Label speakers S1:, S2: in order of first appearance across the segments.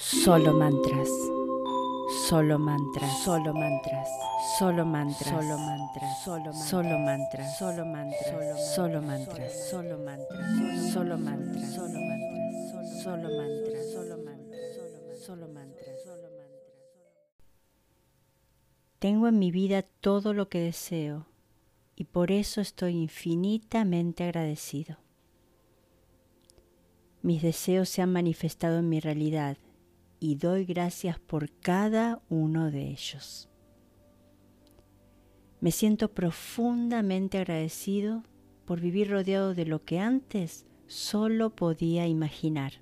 S1: Solo mantras. Solo mantras. Solo mantras. Solo mantras. Solo mantras. Solo mantras. Solo mantras. Solo mantras. Solo mantras. Solo mantras. Solo mantras. Solo mantras. Solo mantras. Solo mantras. Solo mantras. Tengo en mi vida todo lo que deseo y por eso estoy infinitamente agradecido. Mis deseos se han manifestado en mi realidad y doy gracias por cada uno de ellos. Me siento profundamente agradecido por vivir rodeado de lo que antes solo podía imaginar.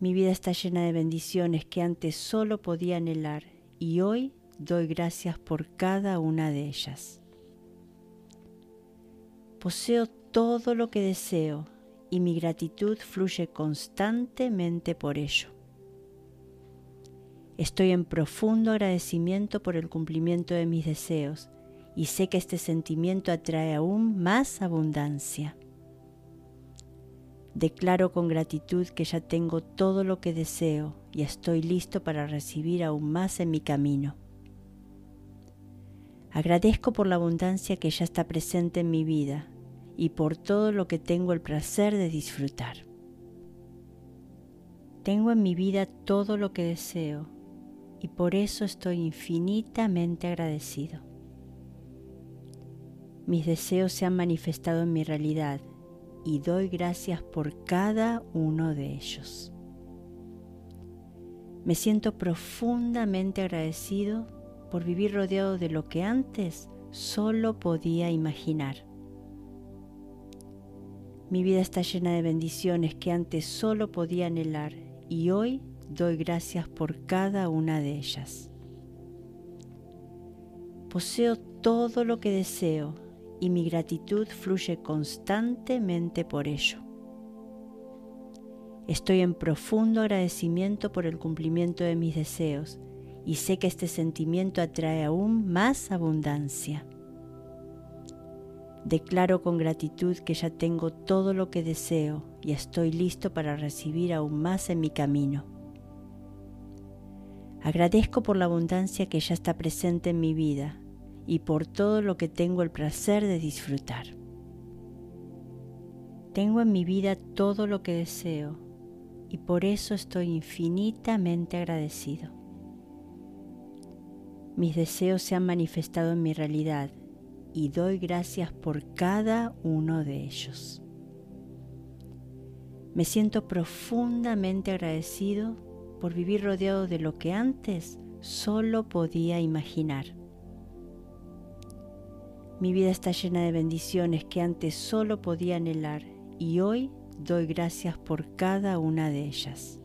S1: Mi vida está llena de bendiciones que antes solo podía anhelar y hoy doy gracias por cada una de ellas. Poseo todo lo que deseo y mi gratitud fluye constantemente por ello. Estoy en profundo agradecimiento por el cumplimiento de mis deseos y sé que este sentimiento atrae aún más abundancia. Declaro con gratitud que ya tengo todo lo que deseo y estoy listo para recibir aún más en mi camino. Agradezco por la abundancia que ya está presente en mi vida y por todo lo que tengo el placer de disfrutar. Tengo en mi vida todo lo que deseo y por eso estoy infinitamente agradecido. Mis deseos se han manifestado en mi realidad y doy gracias por cada uno de ellos. Me siento profundamente agradecido por vivir rodeado de lo que antes solo podía imaginar. Mi vida está llena de bendiciones que antes solo podía anhelar y hoy doy gracias por cada una de ellas. Poseo todo lo que deseo y mi gratitud fluye constantemente por ello. Estoy en profundo agradecimiento por el cumplimiento de mis deseos y sé que este sentimiento atrae aún más abundancia. Declaro con gratitud que ya tengo todo lo que deseo y estoy listo para recibir aún más en mi camino. Agradezco por la abundancia que ya está presente en mi vida y por todo lo que tengo el placer de disfrutar. Tengo en mi vida todo lo que deseo y por eso estoy infinitamente agradecido. Mis deseos se han manifestado en mi realidad y doy gracias por cada uno de ellos. Me siento profundamente agradecido por vivir rodeado de lo que antes solo podía imaginar. Mi vida está llena de bendiciones que antes solo podía anhelar y hoy doy gracias por cada una de ellas.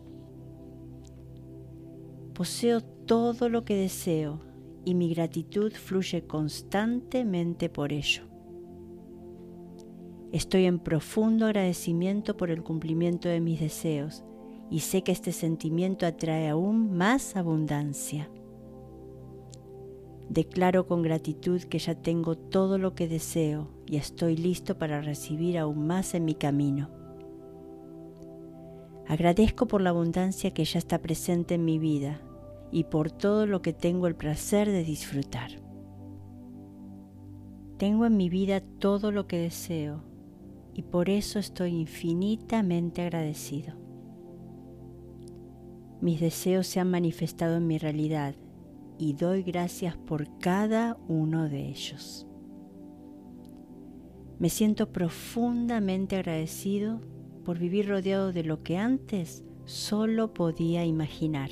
S1: Poseo todo lo que deseo y mi gratitud fluye constantemente por ello. Estoy en profundo agradecimiento por el cumplimiento de mis deseos y sé que este sentimiento atrae aún más abundancia. Declaro con gratitud que ya tengo todo lo que deseo y estoy listo para recibir aún más en mi camino. Agradezco por la abundancia que ya está presente en mi vida y por todo lo que tengo el placer de disfrutar. Tengo en mi vida todo lo que deseo y por eso estoy infinitamente agradecido. Mis deseos se han manifestado en mi realidad y doy gracias por cada uno de ellos. Me siento profundamente agradecido por vivir rodeado de lo que antes solo podía imaginar.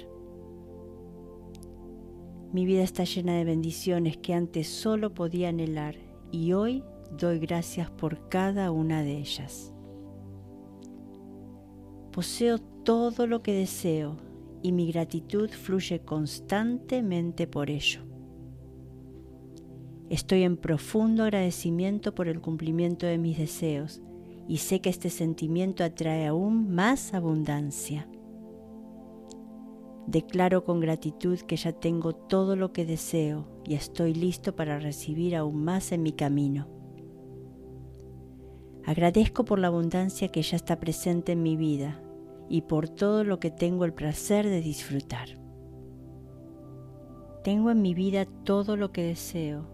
S1: Mi vida está llena de bendiciones que antes solo podía anhelar y hoy doy gracias por cada una de ellas. Poseo todo lo que deseo y mi gratitud fluye constantemente por ello. Estoy en profundo agradecimiento por el cumplimiento de mis deseos y sé que este sentimiento atrae aún más abundancia. Declaro con gratitud que ya tengo todo lo que deseo y estoy listo para recibir aún más en mi camino. Agradezco por la abundancia que ya está presente en mi vida y por todo lo que tengo el placer de disfrutar. Tengo en mi vida todo lo que deseo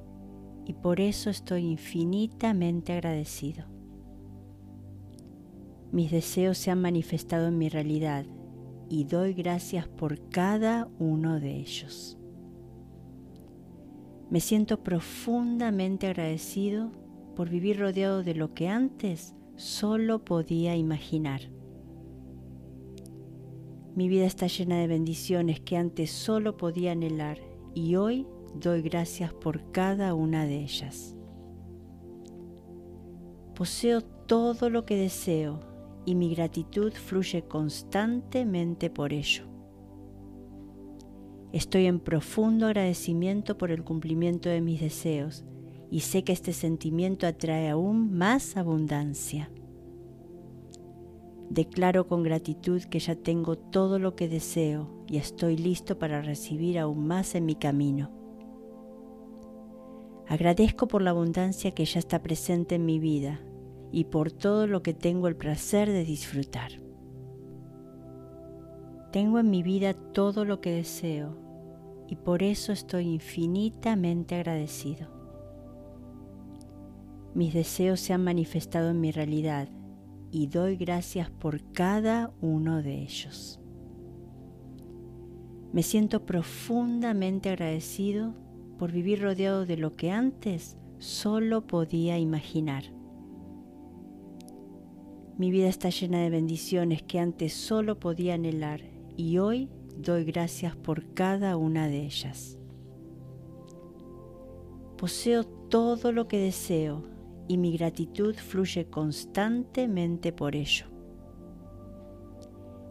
S1: y por eso estoy infinitamente agradecido. Mis deseos se han manifestado en mi realidad y doy gracias por cada uno de ellos. Me siento profundamente agradecido por vivir rodeado de lo que antes solo podía imaginar. Mi vida está llena de bendiciones que antes solo podía anhelar y hoy doy gracias por cada una de ellas. Poseo todo lo que deseo y mi gratitud fluye constantemente por ello. Estoy en profundo agradecimiento por el cumplimiento de mis deseos y sé que este sentimiento atrae aún más abundancia. Declaro con gratitud que ya tengo todo lo que deseo y estoy listo para recibir aún más en mi camino. Agradezco por la abundancia que ya está presente en mi vida y por todo lo que tengo el placer de disfrutar. Tengo en mi vida todo lo que deseo y por eso estoy infinitamente agradecido. Mis deseos se han manifestado en mi realidad y doy gracias por cada uno de ellos. Me siento profundamente agradecido por vivir rodeado de lo que antes solo podía imaginar. Mi vida está llena de bendiciones que antes solo podía anhelar y hoy doy gracias por cada una de ellas. Poseo todo lo que deseo y mi gratitud fluye constantemente por ello.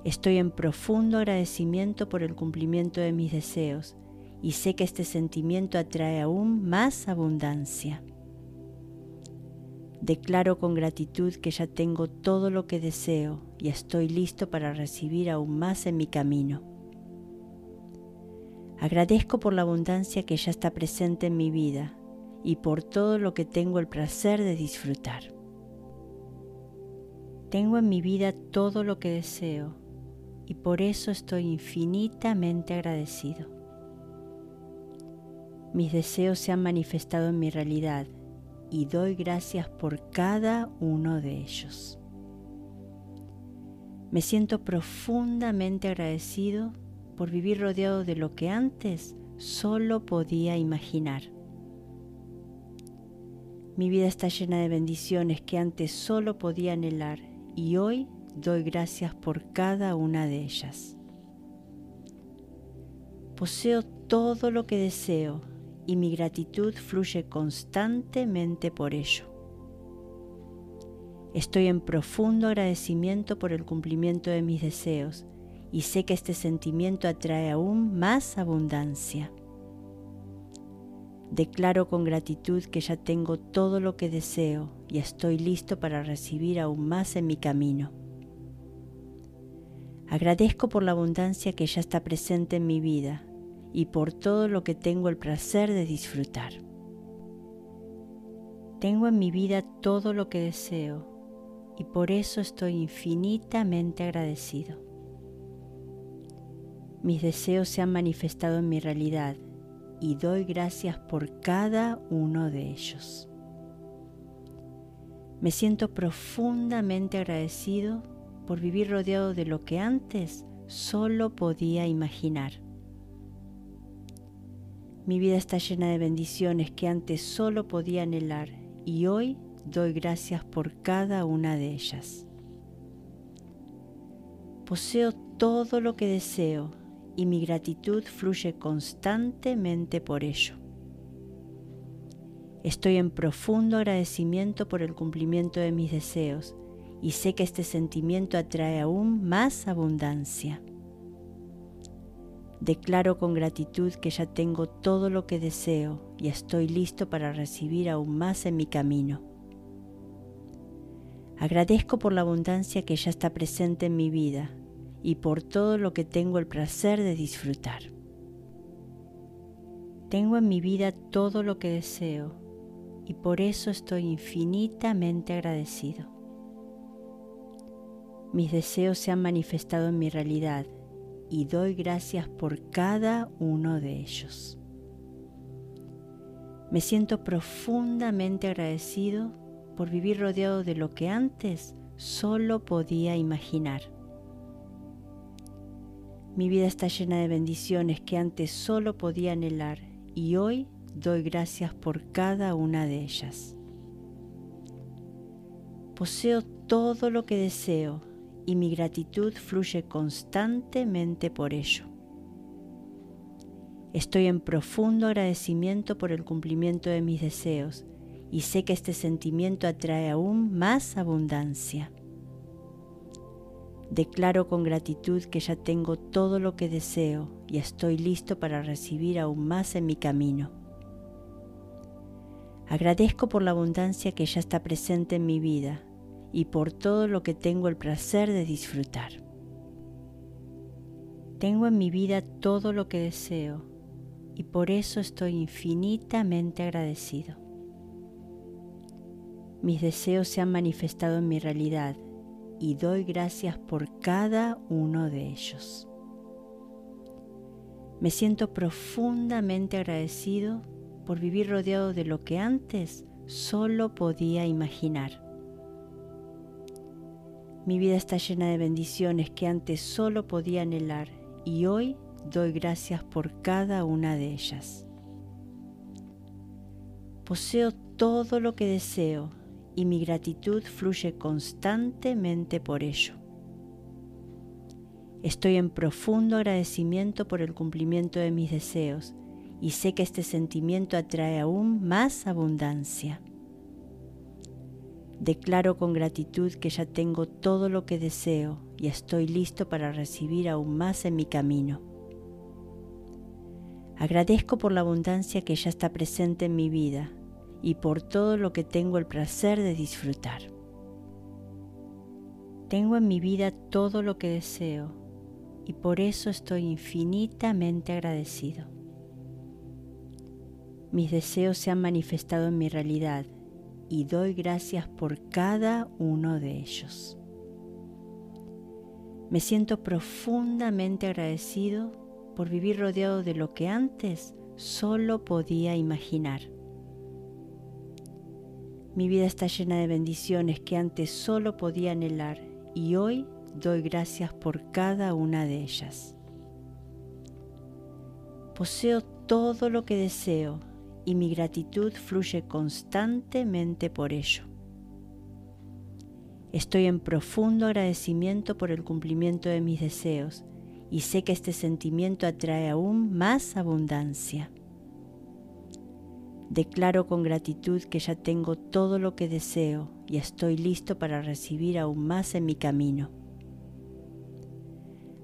S1: Estoy en profundo agradecimiento por el cumplimiento de mis deseos y sé que este sentimiento atrae aún más abundancia. Declaro con gratitud que ya tengo todo lo que deseo y estoy listo para recibir aún más en mi camino. Agradezco por la abundancia que ya está presente en mi vida y por todo lo que tengo el placer de disfrutar. Tengo en mi vida todo lo que deseo y por eso estoy infinitamente agradecido. Mis deseos se han manifestado en mi realidad y doy gracias por cada uno de ellos. Me siento profundamente agradecido por vivir rodeado de lo que antes solo podía imaginar. Mi vida está llena de bendiciones que antes solo podía anhelar y hoy doy gracias por cada una de ellas. Poseo todo lo que deseo y mi gratitud fluye constantemente por ello. Estoy en profundo agradecimiento por el cumplimiento de mis deseos y sé que este sentimiento atrae aún más abundancia. Declaro con gratitud que ya tengo todo lo que deseo y estoy listo para recibir aún más en mi camino. Agradezco por la abundancia que ya está presente en mi vida y por todo lo que tengo el placer de disfrutar. Tengo en mi vida todo lo que deseo y por eso estoy infinitamente agradecido. Mis deseos se han manifestado en mi realidad y doy gracias por cada uno de ellos. Me siento profundamente agradecido por vivir rodeado de lo que antes solo podía imaginar. Mi vida está llena de bendiciones que antes solo podía anhelar y hoy doy gracias por cada una de ellas. Poseo todo lo que deseo y mi gratitud fluye constantemente por ello. Estoy en profundo agradecimiento por el cumplimiento de mis deseos y sé que este sentimiento atrae aún más abundancia. Declaro con gratitud que ya tengo todo lo que deseo y estoy listo para recibir aún más en mi camino. Agradezco por la abundancia que ya está presente en mi vida y por todo lo que tengo el placer de disfrutar. Tengo en mi vida todo lo que deseo y por eso estoy infinitamente agradecido. Mis deseos se han manifestado en mi realidad y doy gracias por cada uno de ellos. Me siento profundamente agradecido por vivir rodeado de lo que antes solo podía imaginar. Mi vida está llena de bendiciones que antes solo podía anhelar y hoy doy gracias por cada una de ellas. Poseo todo lo que deseo y mi gratitud fluye constantemente por ello. Estoy en profundo agradecimiento por el cumplimiento de mis deseos y sé que este sentimiento atrae aún más abundancia. Declaro con gratitud que ya tengo todo lo que deseo y estoy listo para recibir aún más en mi camino. Agradezco por la abundancia que ya está presente en mi vida y por todo lo que tengo el placer de disfrutar. Tengo en mi vida todo lo que deseo y por eso estoy infinitamente agradecido. Mis deseos se han manifestado en mi realidad y doy gracias por cada uno de ellos. Me siento profundamente agradecido por vivir rodeado de lo que antes solo podía imaginar. Mi vida está llena de bendiciones que antes solo podía anhelar y hoy doy gracias por cada una de ellas. Poseo todo lo que deseo y mi gratitud fluye constantemente por ello. Estoy en profundo agradecimiento por el cumplimiento de mis deseos y sé que este sentimiento atrae aún más abundancia. Declaro con gratitud que ya tengo todo lo que deseo y estoy listo para recibir aún más en mi camino. Agradezco por la abundancia que ya está presente en mi vida y por todo lo que tengo el placer de disfrutar. Tengo en mi vida todo lo que deseo y por eso estoy infinitamente agradecido. Mis deseos se han manifestado en mi realidad y doy gracias por cada uno de ellos. Me siento profundamente agradecido por vivir rodeado de lo que antes solo podía imaginar. Mi vida está llena de bendiciones que antes solo podía anhelar y hoy doy gracias por cada una de ellas. Poseo todo lo que deseo y mi gratitud fluye constantemente por ello. Estoy en profundo agradecimiento por el cumplimiento de mis deseos y sé que este sentimiento atrae aún más abundancia. Declaro con gratitud que ya tengo todo lo que deseo y estoy listo para recibir aún más en mi camino.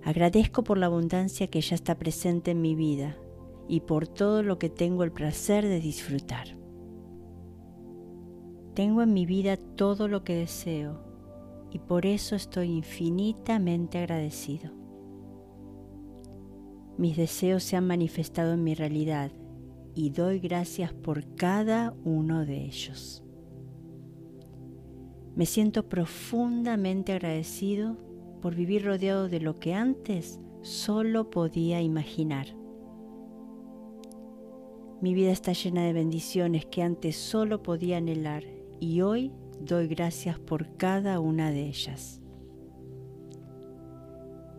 S1: Agradezco por la abundancia que ya está presente en mi vida y por todo lo que tengo el placer de disfrutar. Tengo en mi vida todo lo que deseo y por eso estoy infinitamente agradecido. Mis deseos se han manifestado en mi realidad y doy gracias por cada uno de ellos. Me siento profundamente agradecido por vivir rodeado de lo que antes solo podía imaginar. Mi vida está llena de bendiciones que antes solo podía anhelar y hoy doy gracias por cada una de ellas.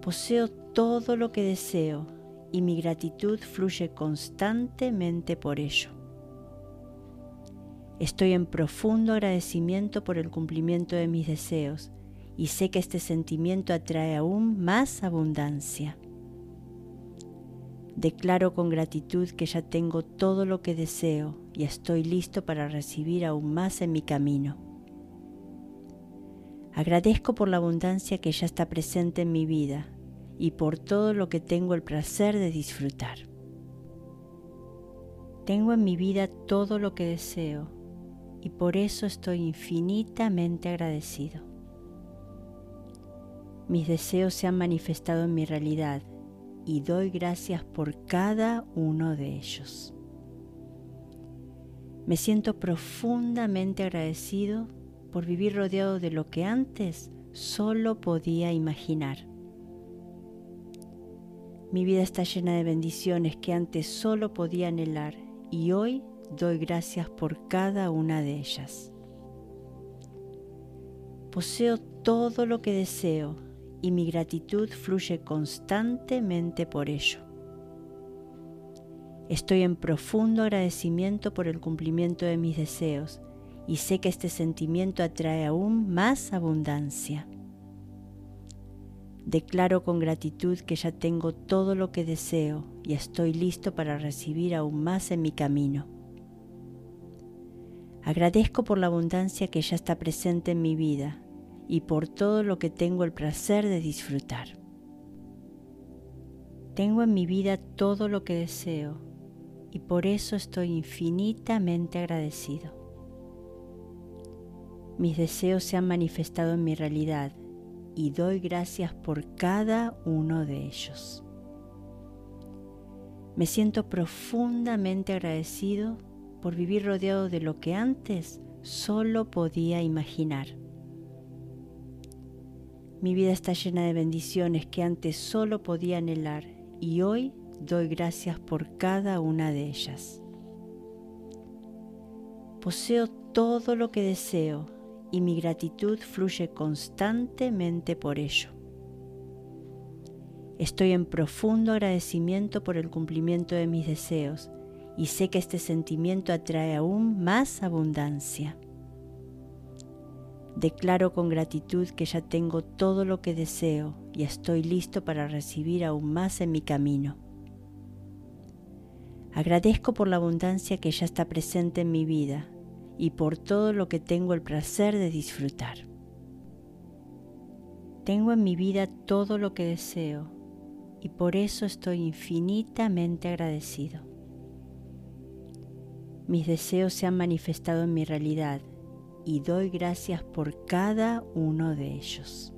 S1: Poseo todo lo que deseo y mi gratitud fluye constantemente por ello. Estoy en profundo agradecimiento por el cumplimiento de mis deseos y sé que este sentimiento atrae aún más abundancia. Declaro con gratitud que ya tengo todo lo que deseo y estoy listo para recibir aún más en mi camino. Agradezco por la abundancia que ya está presente en mi vida y por todo lo que tengo el placer de disfrutar. Tengo en mi vida todo lo que deseo y por eso estoy infinitamente agradecido. Mis deseos se han manifestado en mi realidad y doy gracias por cada uno de ellos. Me siento profundamente agradecido por vivir rodeado de lo que antes solo podía imaginar. Mi vida está llena de bendiciones que antes solo podía anhelar y hoy doy gracias por cada una de ellas. Poseo todo lo que deseo y mi gratitud fluye constantemente por ello. Estoy en profundo agradecimiento por el cumplimiento de mis deseos y sé que este sentimiento atrae aún más abundancia. Declaro con gratitud que ya tengo todo lo que deseo y estoy listo para recibir aún más en mi camino. Agradezco por la abundancia que ya está presente en mi vida y por todo lo que tengo el placer de disfrutar. Tengo en mi vida todo lo que deseo y por eso estoy infinitamente agradecido. Mis deseos se han manifestado en mi realidad y doy gracias por cada uno de ellos. Me siento profundamente agradecido por vivir rodeado de lo que antes solo podía imaginar. Mi vida está llena de bendiciones que antes solo podía anhelar y hoy doy gracias por cada una de ellas. Poseo todo lo que deseo y mi gratitud fluye constantemente por ello. Estoy en profundo agradecimiento por el cumplimiento de mis deseos y sé que este sentimiento atrae aún más abundancia. Declaro con gratitud que ya tengo todo lo que deseo y estoy listo para recibir aún más en mi camino. Agradezco por la abundancia que ya está presente en mi vida y por todo lo que tengo el placer de disfrutar. Tengo en mi vida todo lo que deseo y por eso estoy infinitamente agradecido. Mis deseos se han manifestado en mi realidad y doy gracias por cada uno de ellos.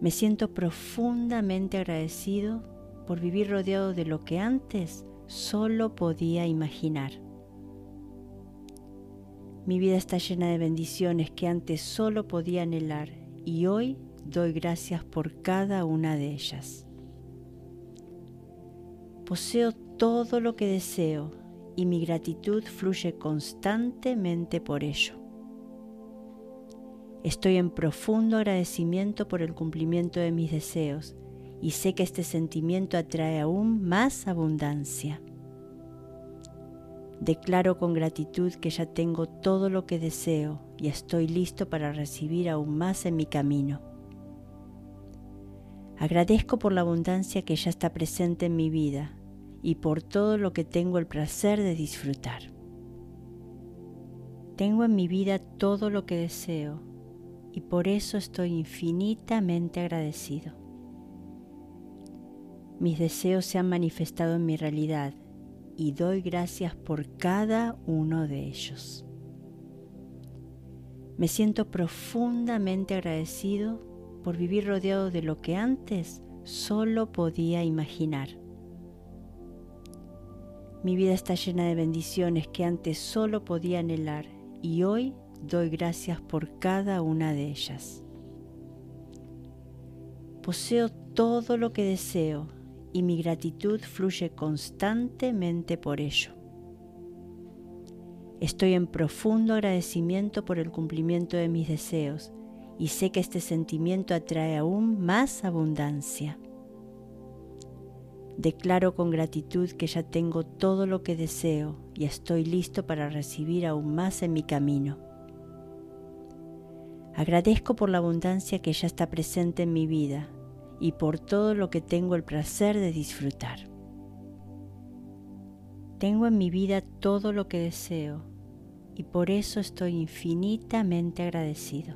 S1: Me siento profundamente agradecido por vivir rodeado de lo que antes solo podía imaginar. Mi vida está llena de bendiciones que antes solo podía anhelar y hoy doy gracias por cada una de ellas. Poseo todo lo que deseo y mi gratitud fluye constantemente por ello. Estoy en profundo agradecimiento por el cumplimiento de mis deseos y sé que este sentimiento atrae aún más abundancia. Declaro con gratitud que ya tengo todo lo que deseo y estoy listo para recibir aún más en mi camino. Agradezco por la abundancia que ya está presente en mi vida y por todo lo que tengo el placer de disfrutar. Tengo en mi vida todo lo que deseo y por eso estoy infinitamente agradecido. Mis deseos se han manifestado en mi realidad y doy gracias por cada uno de ellos. Me siento profundamente agradecido por vivir rodeado de lo que antes solo podía imaginar. Mi vida está llena de bendiciones que antes solo podía anhelar y hoy doy gracias por cada una de ellas. Poseo todo lo que deseo y mi gratitud fluye constantemente por ello. Estoy en profundo agradecimiento por el cumplimiento de mis deseos y sé que este sentimiento atrae aún más abundancia. Declaro con gratitud que ya tengo todo lo que deseo y estoy listo para recibir aún más en mi camino. Agradezco por la abundancia que ya está presente en mi vida y por todo lo que tengo el placer de disfrutar. Tengo en mi vida todo lo que deseo y por eso estoy infinitamente agradecido.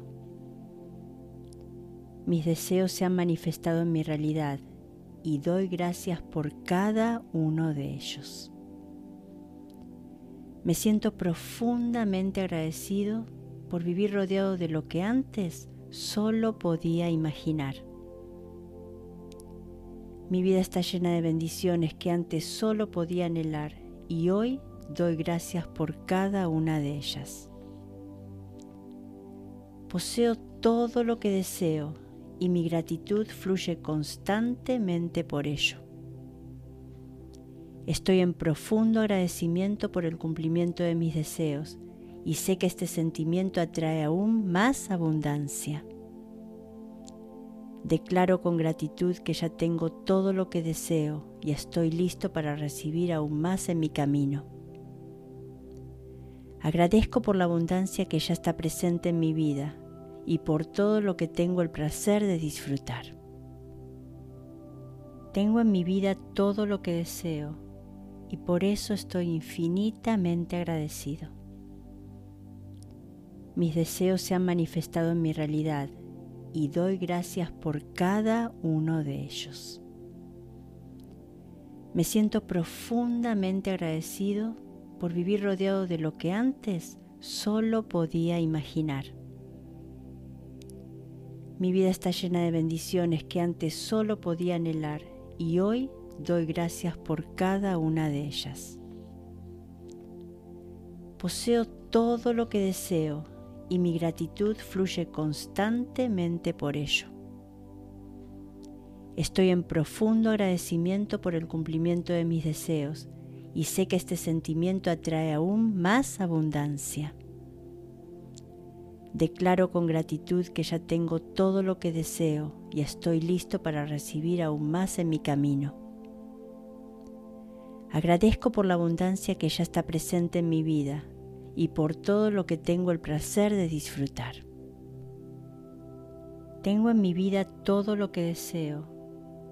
S1: Mis deseos se han manifestado en mi realidad y doy gracias por cada uno de ellos. Me siento profundamente agradecido por vivir rodeado de lo que antes solo podía imaginar. Mi vida está llena de bendiciones que antes solo podía anhelar y hoy doy gracias por cada una de ellas. Poseo todo lo que deseo y mi gratitud fluye constantemente por ello. Estoy en profundo agradecimiento por el cumplimiento de mis deseos y sé que este sentimiento atrae aún más abundancia. Declaro con gratitud que ya tengo todo lo que deseo y estoy listo para recibir aún más en mi camino. Agradezco por la abundancia que ya está presente en mi vida y por todo lo que tengo el placer de disfrutar. Tengo en mi vida todo lo que deseo y por eso estoy infinitamente agradecido. Mis deseos se han manifestado en mi realidad y doy gracias por cada uno de ellos. Me siento profundamente agradecido por vivir rodeado de lo que antes solo podía imaginar. Mi vida está llena de bendiciones que antes solo podía anhelar y hoy doy gracias por cada una de ellas. Poseo todo lo que deseo y mi gratitud fluye constantemente por ello. Estoy en profundo agradecimiento por el cumplimiento de mis deseos y sé que este sentimiento atrae aún más abundancia. Declaro con gratitud que ya tengo todo lo que deseo y estoy listo para recibir aún más en mi camino. Agradezco por la abundancia que ya está presente en mi vida y por todo lo que tengo el placer de disfrutar. Tengo en mi vida todo lo que deseo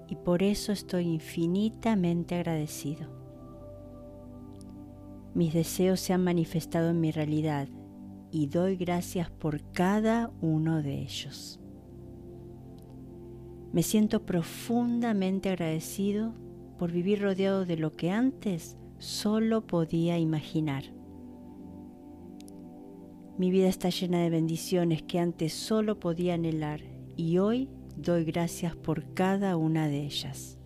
S1: y por eso estoy infinitamente agradecido. Mis deseos se han manifestado en mi realidad y doy gracias por cada uno de ellos. Me siento profundamente agradecido por vivir rodeado de lo que antes solo podía imaginar. Mi vida está llena de bendiciones que antes solo podía anhelar y hoy doy gracias por cada una de ellas.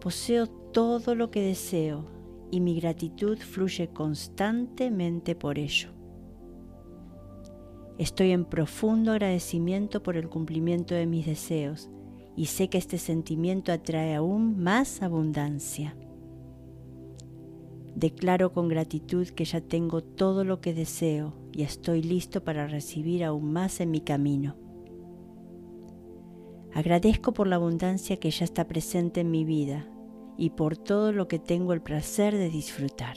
S1: Poseo todo lo que deseo y mi gratitud fluye constantemente por ello. Estoy en profundo agradecimiento por el cumplimiento de mis deseos y sé que este sentimiento atrae aún más abundancia. Declaro con gratitud que ya tengo todo lo que deseo y estoy listo para recibir aún más en mi camino. Agradezco por la abundancia que ya está presente en mi vida y por todo lo que tengo el placer de disfrutar.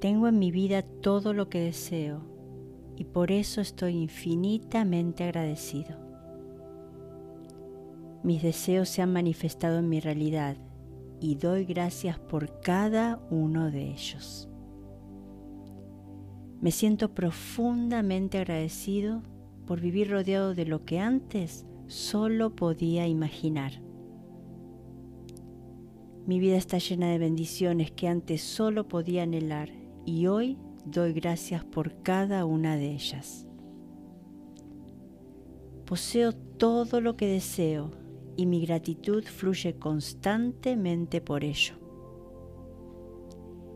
S1: Tengo en mi vida todo lo que deseo y por eso estoy infinitamente agradecido. Mis deseos se han manifestado en mi realidad y doy gracias por cada uno de ellos. Me siento profundamente agradecido por vivir rodeado de lo que antes solo podía imaginar. Mi vida está llena de bendiciones que antes solo podía anhelar y hoy doy gracias por cada una de ellas. Poseo todo lo que deseo y mi gratitud fluye constantemente por ello.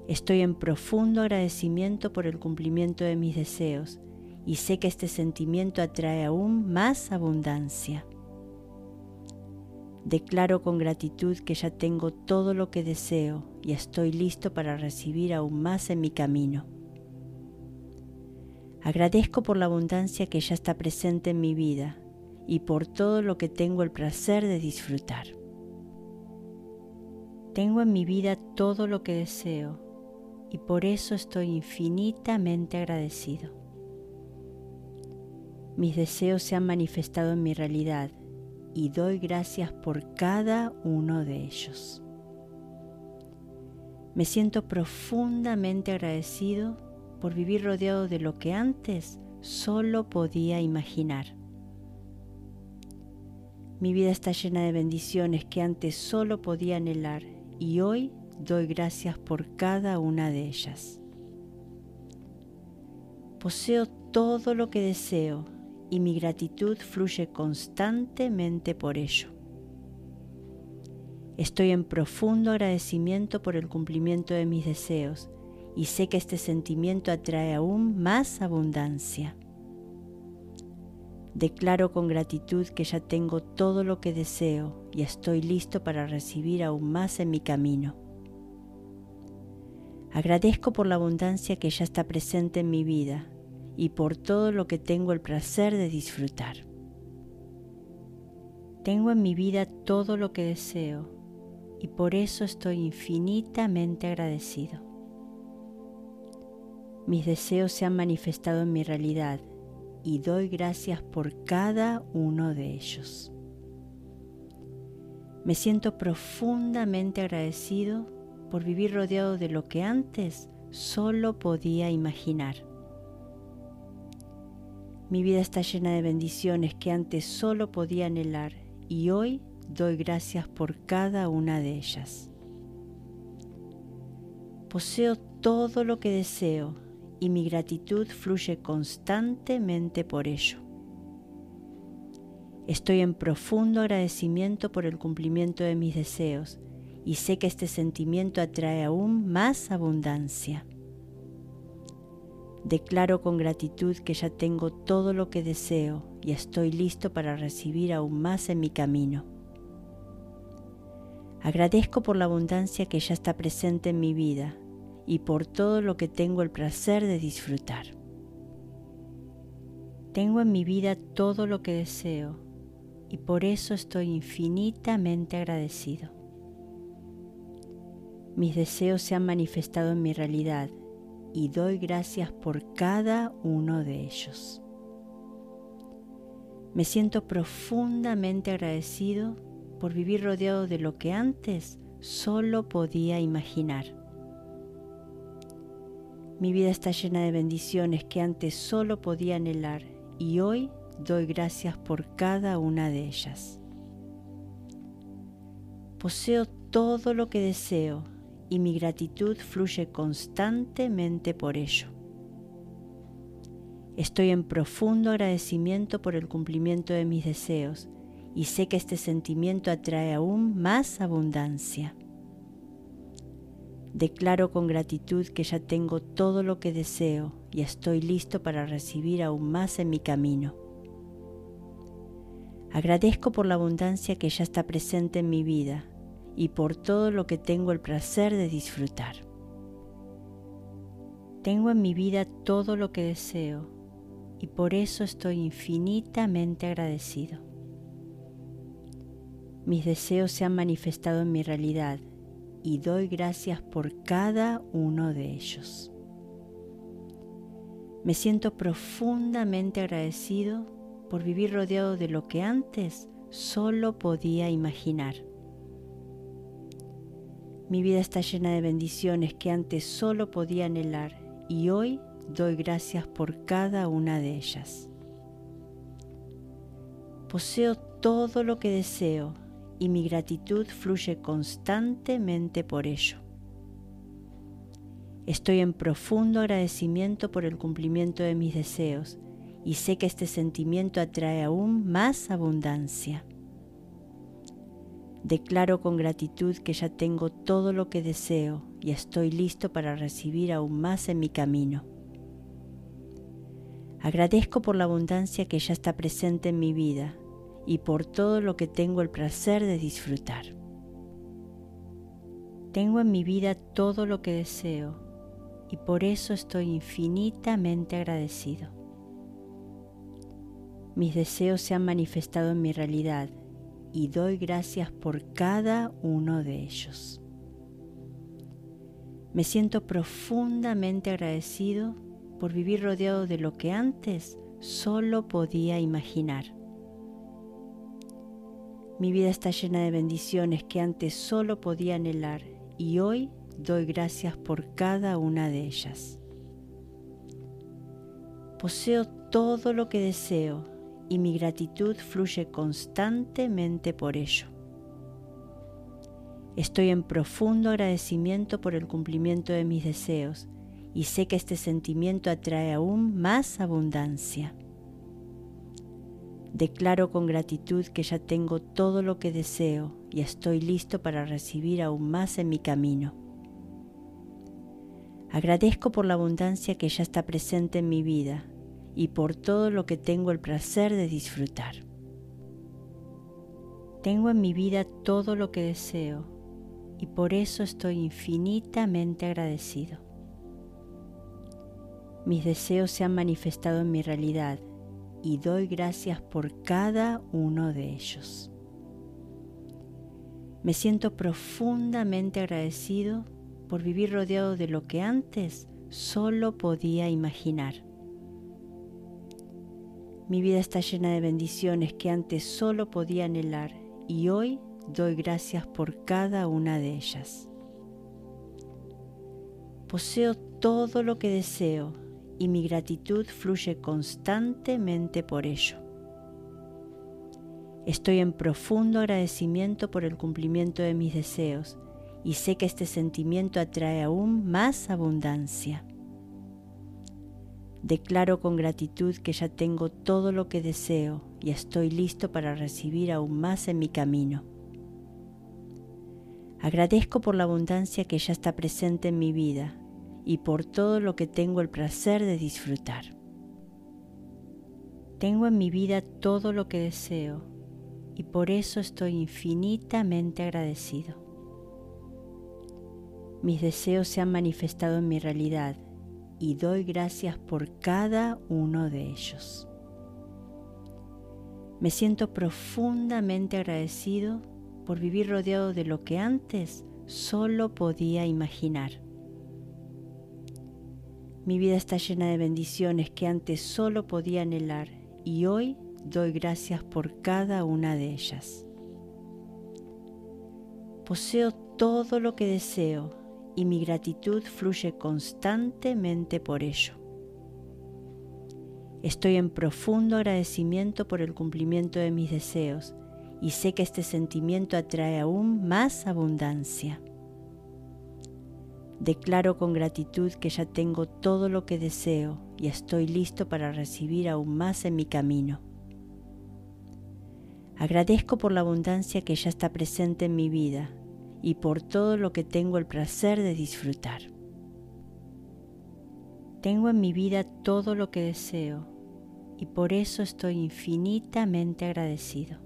S1: Estoy en profundo agradecimiento por el cumplimiento de mis deseos y sé que este sentimiento atrae aún más abundancia. Declaro con gratitud que ya tengo todo lo que deseo y estoy listo para recibir aún más en mi camino. Agradezco por la abundancia que ya está presente en mi vida y por todo lo que tengo el placer de disfrutar. Tengo en mi vida todo lo que deseo y por eso estoy infinitamente agradecido. Mis deseos se han manifestado en mi realidad y doy gracias por cada uno de ellos. Me siento profundamente agradecido por vivir rodeado de lo que antes solo podía imaginar. Mi vida está llena de bendiciones que antes solo podía anhelar y hoy doy gracias por cada una de ellas. Poseo todo lo que deseo y mi gratitud fluye constantemente por ello. Estoy en profundo agradecimiento por el cumplimiento de mis deseos y sé que este sentimiento atrae aún más abundancia. Declaro con gratitud que ya tengo todo lo que deseo y estoy listo para recibir aún más en mi camino. Agradezco por la abundancia que ya está presente en mi vida y por todo lo que tengo el placer de disfrutar. Tengo en mi vida todo lo que deseo y por eso estoy infinitamente agradecido. Mis deseos se han manifestado en mi realidad y doy gracias por cada uno de ellos. Me siento profundamente agradecido por vivir rodeado de lo que antes solo podía imaginar. Mi vida está llena de bendiciones que antes solo podía anhelar y hoy doy gracias por cada una de ellas. Poseo todo lo que deseo y mi gratitud fluye constantemente por ello. Estoy en profundo agradecimiento por el cumplimiento de mis deseos y sé que este sentimiento atrae aún más abundancia. Declaro con gratitud que ya tengo todo lo que deseo y estoy listo para recibir aún más en mi camino. Agradezco por la abundancia que ya está presente en mi vida y por todo lo que tengo el placer de disfrutar. Tengo en mi vida todo lo que deseo y por eso estoy infinitamente agradecido. Mis deseos se han manifestado en mi realidad y doy gracias por cada uno de ellos. Me siento profundamente agradecido por vivir rodeado de lo que antes solo podía imaginar. Mi vida está llena de bendiciones que antes solo podía anhelar y hoy doy gracias por cada una de ellas. Poseo todo lo que deseo y mi gratitud fluye constantemente por ello. Estoy en profundo agradecimiento por el cumplimiento de mis deseos y sé que este sentimiento atrae aún más abundancia. Declaro con gratitud que ya tengo todo lo que deseo y estoy listo para recibir aún más en mi camino. Agradezco por la abundancia que ya está presente en mi vida y por todo lo que tengo el placer de disfrutar. Tengo en mi vida todo lo que deseo y por eso estoy infinitamente agradecido. Mis deseos se han manifestado en mi realidad y doy gracias por cada uno de ellos. Me siento profundamente agradecido por vivir rodeado de lo que antes solo podía imaginar. Mi vida está llena de bendiciones que antes solo podía anhelar y hoy doy gracias por cada una de ellas. Poseo todo lo que deseo y mi gratitud fluye constantemente por ello. Estoy en profundo agradecimiento por el cumplimiento de mis deseos y sé que este sentimiento atrae aún más abundancia. Declaro con gratitud que ya tengo todo lo que deseo y estoy listo para recibir aún más en mi camino. Agradezco por la abundancia que ya está presente en mi vida y por todo lo que tengo el placer de disfrutar. Tengo en mi vida todo lo que deseo y por eso estoy infinitamente agradecido. Mis deseos se han manifestado en mi realidad y doy gracias por cada uno de ellos. Me siento profundamente agradecido por vivir rodeado de lo que antes solo podía imaginar. Mi vida está llena de bendiciones que antes solo podía anhelar y hoy doy gracias por cada una de ellas. Poseo todo lo que deseo y mi gratitud fluye constantemente por ello. Estoy en profundo agradecimiento por el cumplimiento de mis deseos y sé que este sentimiento atrae aún más abundancia. Declaro con gratitud que ya tengo todo lo que deseo y estoy listo para recibir aún más en mi camino. Agradezco por la abundancia que ya está presente en mi vida y por todo lo que tengo el placer de disfrutar. Tengo en mi vida todo lo que deseo y por eso estoy infinitamente agradecido. Mis deseos se han manifestado en mi realidad y doy gracias por cada uno de ellos. Me siento profundamente agradecido por vivir rodeado de lo que antes solo podía imaginar. Mi vida está llena de bendiciones que antes solo podía anhelar y hoy doy gracias por cada una de ellas. Poseo todo lo que deseo y mi gratitud fluye constantemente por ello. Estoy en profundo agradecimiento por el cumplimiento de mis deseos y sé que este sentimiento atrae aún más abundancia. Declaro con gratitud que ya tengo todo lo que deseo y estoy listo para recibir aún más en mi camino. Agradezco por la abundancia que ya está presente en mi vida y por todo lo que tengo el placer de disfrutar. Tengo en mi vida todo lo que deseo y por eso estoy infinitamente agradecido. Mis deseos se han manifestado en mi realidad y doy gracias por cada uno de ellos. Me siento profundamente agradecido por vivir rodeado de lo que antes solo podía imaginar. Mi vida está llena de bendiciones que antes solo podía anhelar y hoy doy gracias por cada una de ellas. Poseo todo lo que deseo y mi gratitud fluye constantemente por ello. Estoy en profundo agradecimiento por el cumplimiento de mis deseos y sé que este sentimiento atrae aún más abundancia. Declaro con gratitud que ya tengo todo lo que deseo y estoy listo para recibir aún más en mi camino. Agradezco por la abundancia que ya está presente en mi vida y por todo lo que tengo el placer de disfrutar. Tengo en mi vida todo lo que deseo y por eso estoy infinitamente agradecido.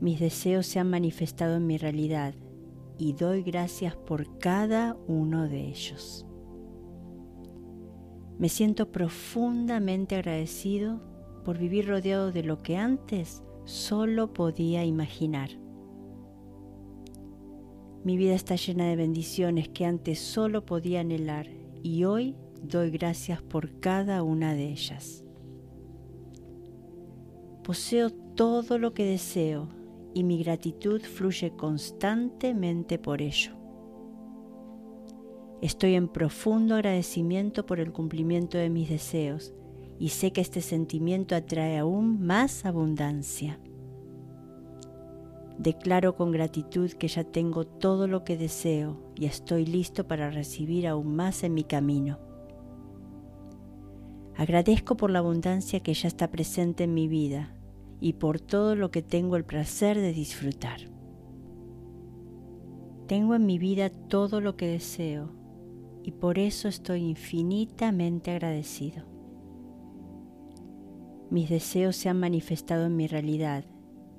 S1: Mis deseos se han manifestado en mi realidad y doy gracias por cada uno de ellos. Me siento profundamente agradecido por vivir rodeado de lo que antes solo podía imaginar. Mi vida está llena de bendiciones que antes solo podía anhelar y hoy doy gracias por cada una de ellas. Poseo todo lo que deseo y mi gratitud fluye constantemente por ello. Estoy en profundo agradecimiento por el cumplimiento de mis deseos y sé que este sentimiento atrae aún más abundancia. Declaro con gratitud que ya tengo todo lo que deseo y estoy listo para recibir aún más en mi camino. Agradezco por la abundancia que ya está presente en mi vida y por todo lo que tengo el placer de disfrutar. Tengo en mi vida todo lo que deseo y por eso estoy infinitamente agradecido. Mis deseos se han manifestado en mi realidad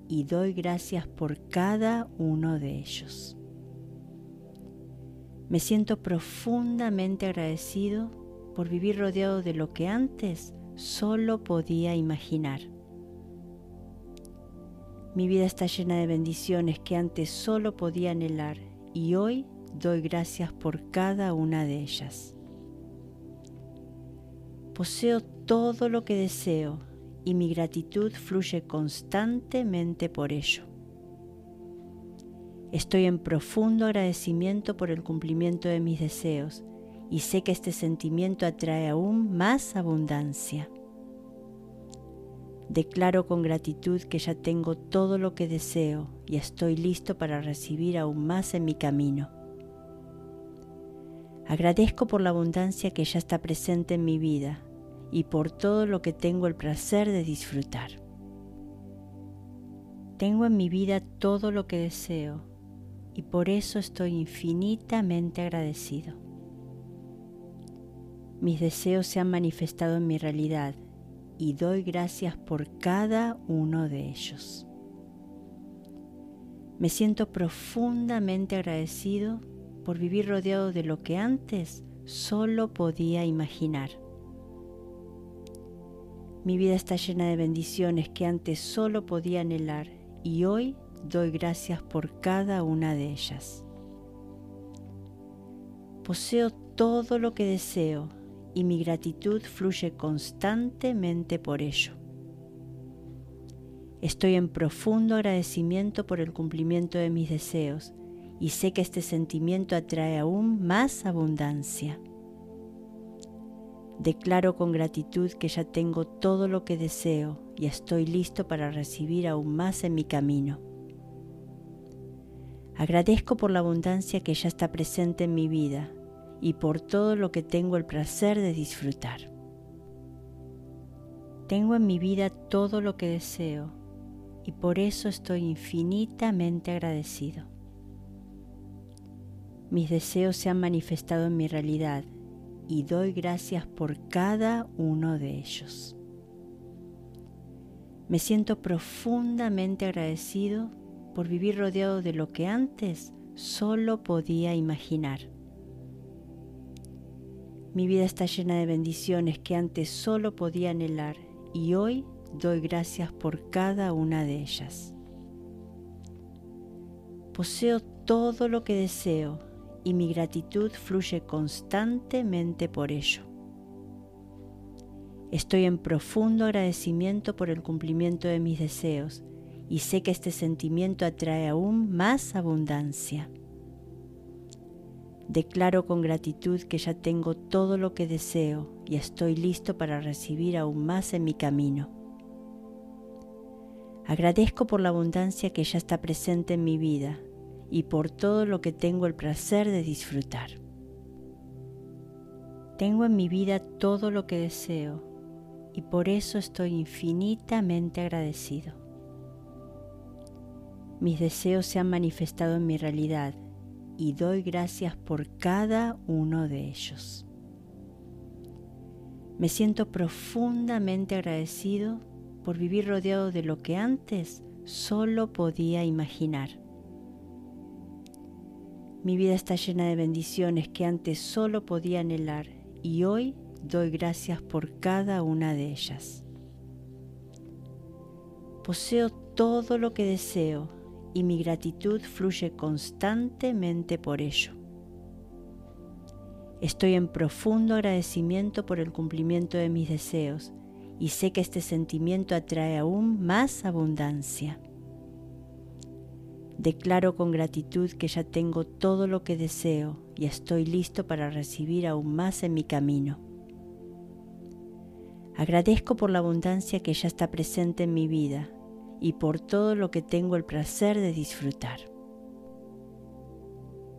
S1: y doy gracias por cada uno de ellos. Me siento profundamente agradecido por vivir rodeado de lo que antes solo podía imaginar. Mi vida está llena de bendiciones que antes solo podía anhelar y hoy doy gracias por cada una de ellas. Poseo todo lo que deseo y mi gratitud fluye constantemente por ello. Estoy en profundo agradecimiento por el cumplimiento de mis deseos y sé que este sentimiento atrae aún más abundancia. Declaro con gratitud que ya tengo todo lo que deseo y estoy listo para recibir aún más en mi camino. Agradezco por la abundancia que ya está presente en mi vida y por todo lo que tengo el placer de disfrutar. Tengo en mi vida todo lo que deseo y por eso estoy infinitamente agradecido. Mis deseos se han manifestado en mi realidad y doy gracias por cada uno de ellos. Me siento profundamente agradecido por vivir rodeado de lo que antes solo podía imaginar. Mi vida está llena de bendiciones que antes solo podía anhelar y hoy doy gracias por cada una de ellas. Poseo todo lo que deseo y mi gratitud fluye constantemente por ello. Estoy en profundo agradecimiento por el cumplimiento de mis deseos y sé que este sentimiento atrae aún más abundancia. Declaro con gratitud que ya tengo todo lo que deseo y estoy listo para recibir aún más en mi camino. Agradezco por la abundancia que ya está presente en mi vida y por todo lo que tengo el placer de disfrutar. Tengo en mi vida todo lo que deseo y por eso estoy infinitamente agradecido. Mis deseos se han manifestado en mi realidad y doy gracias por cada uno de ellos. Me siento profundamente agradecido por vivir rodeado de lo que antes solo podía imaginar. Mi vida está llena de bendiciones que antes solo podía anhelar y hoy doy gracias por cada una de ellas. Poseo todo lo que deseo y mi gratitud fluye constantemente por ello. Estoy en profundo agradecimiento por el cumplimiento de mis deseos y sé que este sentimiento atrae aún más abundancia. Declaro con gratitud que ya tengo todo lo que deseo y estoy listo para recibir aún más en mi camino. Agradezco por la abundancia que ya está presente en mi vida y por todo lo que tengo el placer de disfrutar. Tengo en mi vida todo lo que deseo y por eso estoy infinitamente agradecido. Mis deseos se han manifestado en mi realidad y doy gracias por cada uno de ellos. Me siento profundamente agradecido por vivir rodeado de lo que antes solo podía imaginar. Mi vida está llena de bendiciones que antes solo podía anhelar y hoy doy gracias por cada una de ellas. Poseo todo lo que deseo y mi gratitud fluye constantemente por ello. Estoy en profundo agradecimiento por el cumplimiento de mis deseos y sé que este sentimiento atrae aún más abundancia. Declaro con gratitud que ya tengo todo lo que deseo y estoy listo para recibir aún más en mi camino. Agradezco por la abundancia que ya está presente en mi vida y por todo lo que tengo el placer de disfrutar.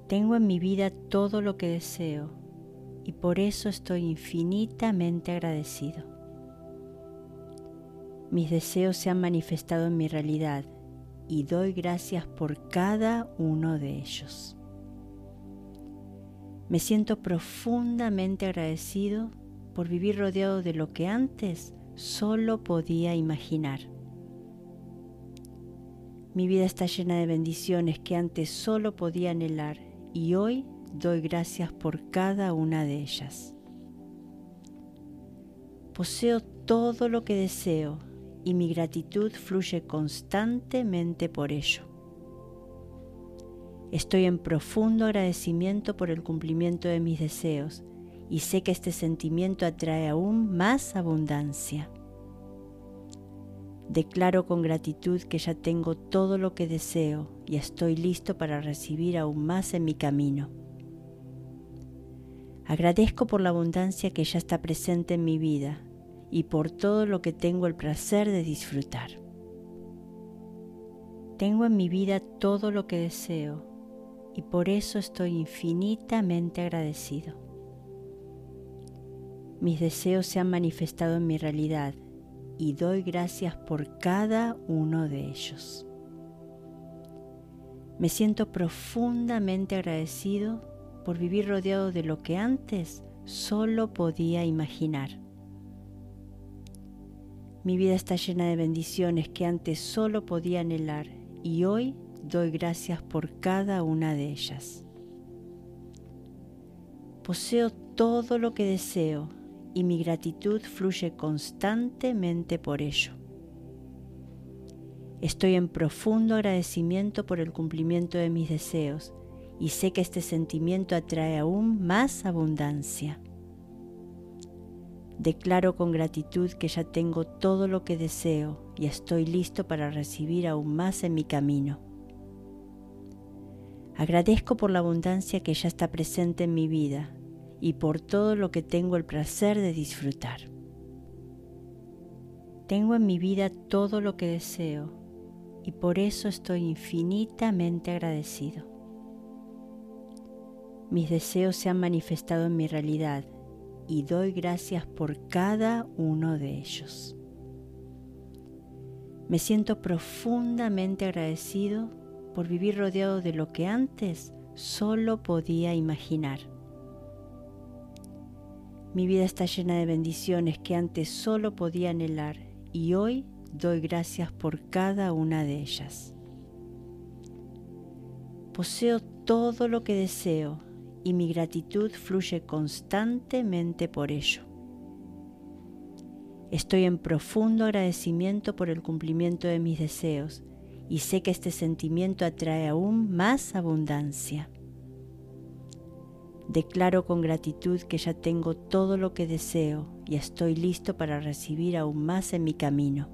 S1: Tengo en mi vida todo lo que deseo y por eso estoy infinitamente agradecido. Mis deseos se han manifestado en mi realidad y doy gracias por cada uno de ellos. Me siento profundamente agradecido por vivir rodeado de lo que antes solo podía imaginar mi vida está llena de bendiciones que antes solo podía anhelar y hoy doy gracias por cada una de ellas. Poseo todo lo que deseo y mi gratitud fluye constantemente por ello. Estoy en profundo agradecimiento por el cumplimiento de mis deseos y sé que este sentimiento atrae aún más abundancia. Declaro con gratitud que ya tengo todo lo que deseo y estoy listo para recibir aún más en mi camino. Agradezco por la abundancia que ya está presente en mi vida y por todo lo que tengo el placer de disfrutar. Tengo en mi vida todo lo que deseo y por eso estoy infinitamente agradecido. Mis deseos se han manifestado en mi realidad y doy gracias por cada uno de ellos. Me siento profundamente agradecido por vivir rodeado de lo que antes solo podía imaginar. Mi vida está llena de bendiciones que antes solo podía anhelar y hoy doy gracias por cada una de ellas. Poseo todo lo que deseo y mi gratitud fluye constantemente por ello. Estoy en profundo agradecimiento por el cumplimiento de mis deseos y sé que este sentimiento atrae aún más abundancia. Declaro con gratitud que ya tengo todo lo que deseo y estoy listo para recibir aún más en mi camino. Agradezco por la abundancia que ya está presente en mi vida y por todo lo que tengo el placer de disfrutar. Tengo en mi vida todo lo que deseo y por eso estoy infinitamente agradecido. Mis deseos se han manifestado en mi realidad y doy gracias por cada uno de ellos. Me siento profundamente agradecido por vivir rodeado de lo que antes solo podía imaginar. Mi vida está llena de bendiciones que antes solo podía anhelar y hoy doy gracias por cada una de ellas. Poseo todo lo que deseo y mi gratitud fluye constantemente por ello. Estoy en profundo agradecimiento por el cumplimiento de mis deseos y sé que este sentimiento atrae aún más abundancia. Declaro con gratitud que ya tengo todo lo que deseo y estoy listo para recibir aún más en mi camino.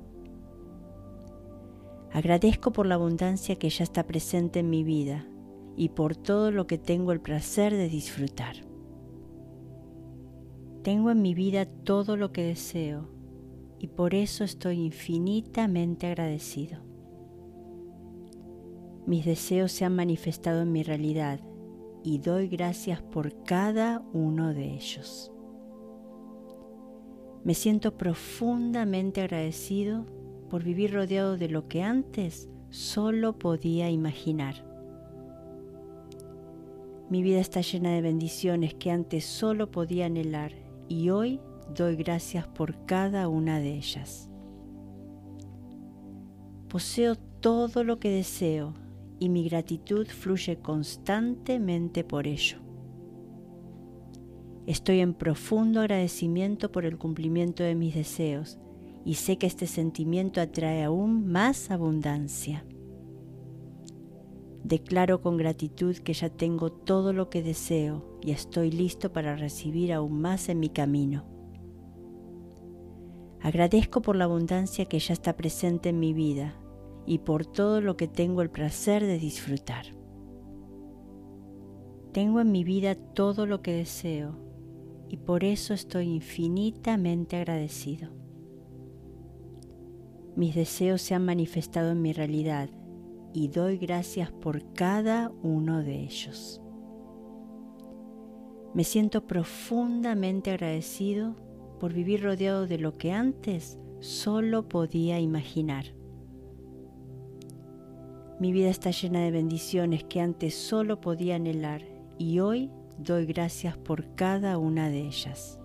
S1: Agradezco por la abundancia que ya está presente en mi vida y por todo lo que tengo el placer de disfrutar. Tengo en mi vida todo lo que deseo y por eso estoy infinitamente agradecido. Mis deseos se han manifestado en mi realidad y doy gracias por cada uno de ellos. Me siento profundamente agradecido por vivir rodeado de lo que antes solo podía imaginar. Mi vida está llena de bendiciones que antes solo podía anhelar y hoy doy gracias por cada una de ellas. Poseo todo lo que deseo y mi gratitud fluye constantemente por ello. Estoy en profundo agradecimiento por el cumplimiento de mis deseos y sé que este sentimiento atrae aún más abundancia. Declaro con gratitud que ya tengo todo lo que deseo y estoy listo para recibir aún más en mi camino. Agradezco por la abundancia que ya está presente en mi vida y por todo lo que tengo el placer de disfrutar. Tengo en mi vida todo lo que deseo y por eso estoy infinitamente agradecido. Mis deseos se han manifestado en mi realidad y doy gracias por cada uno de ellos. Me siento profundamente agradecido por vivir rodeado de lo que antes solo podía imaginar. Mi vida está llena de bendiciones que antes solo podía anhelar y hoy doy gracias por cada una de ellas.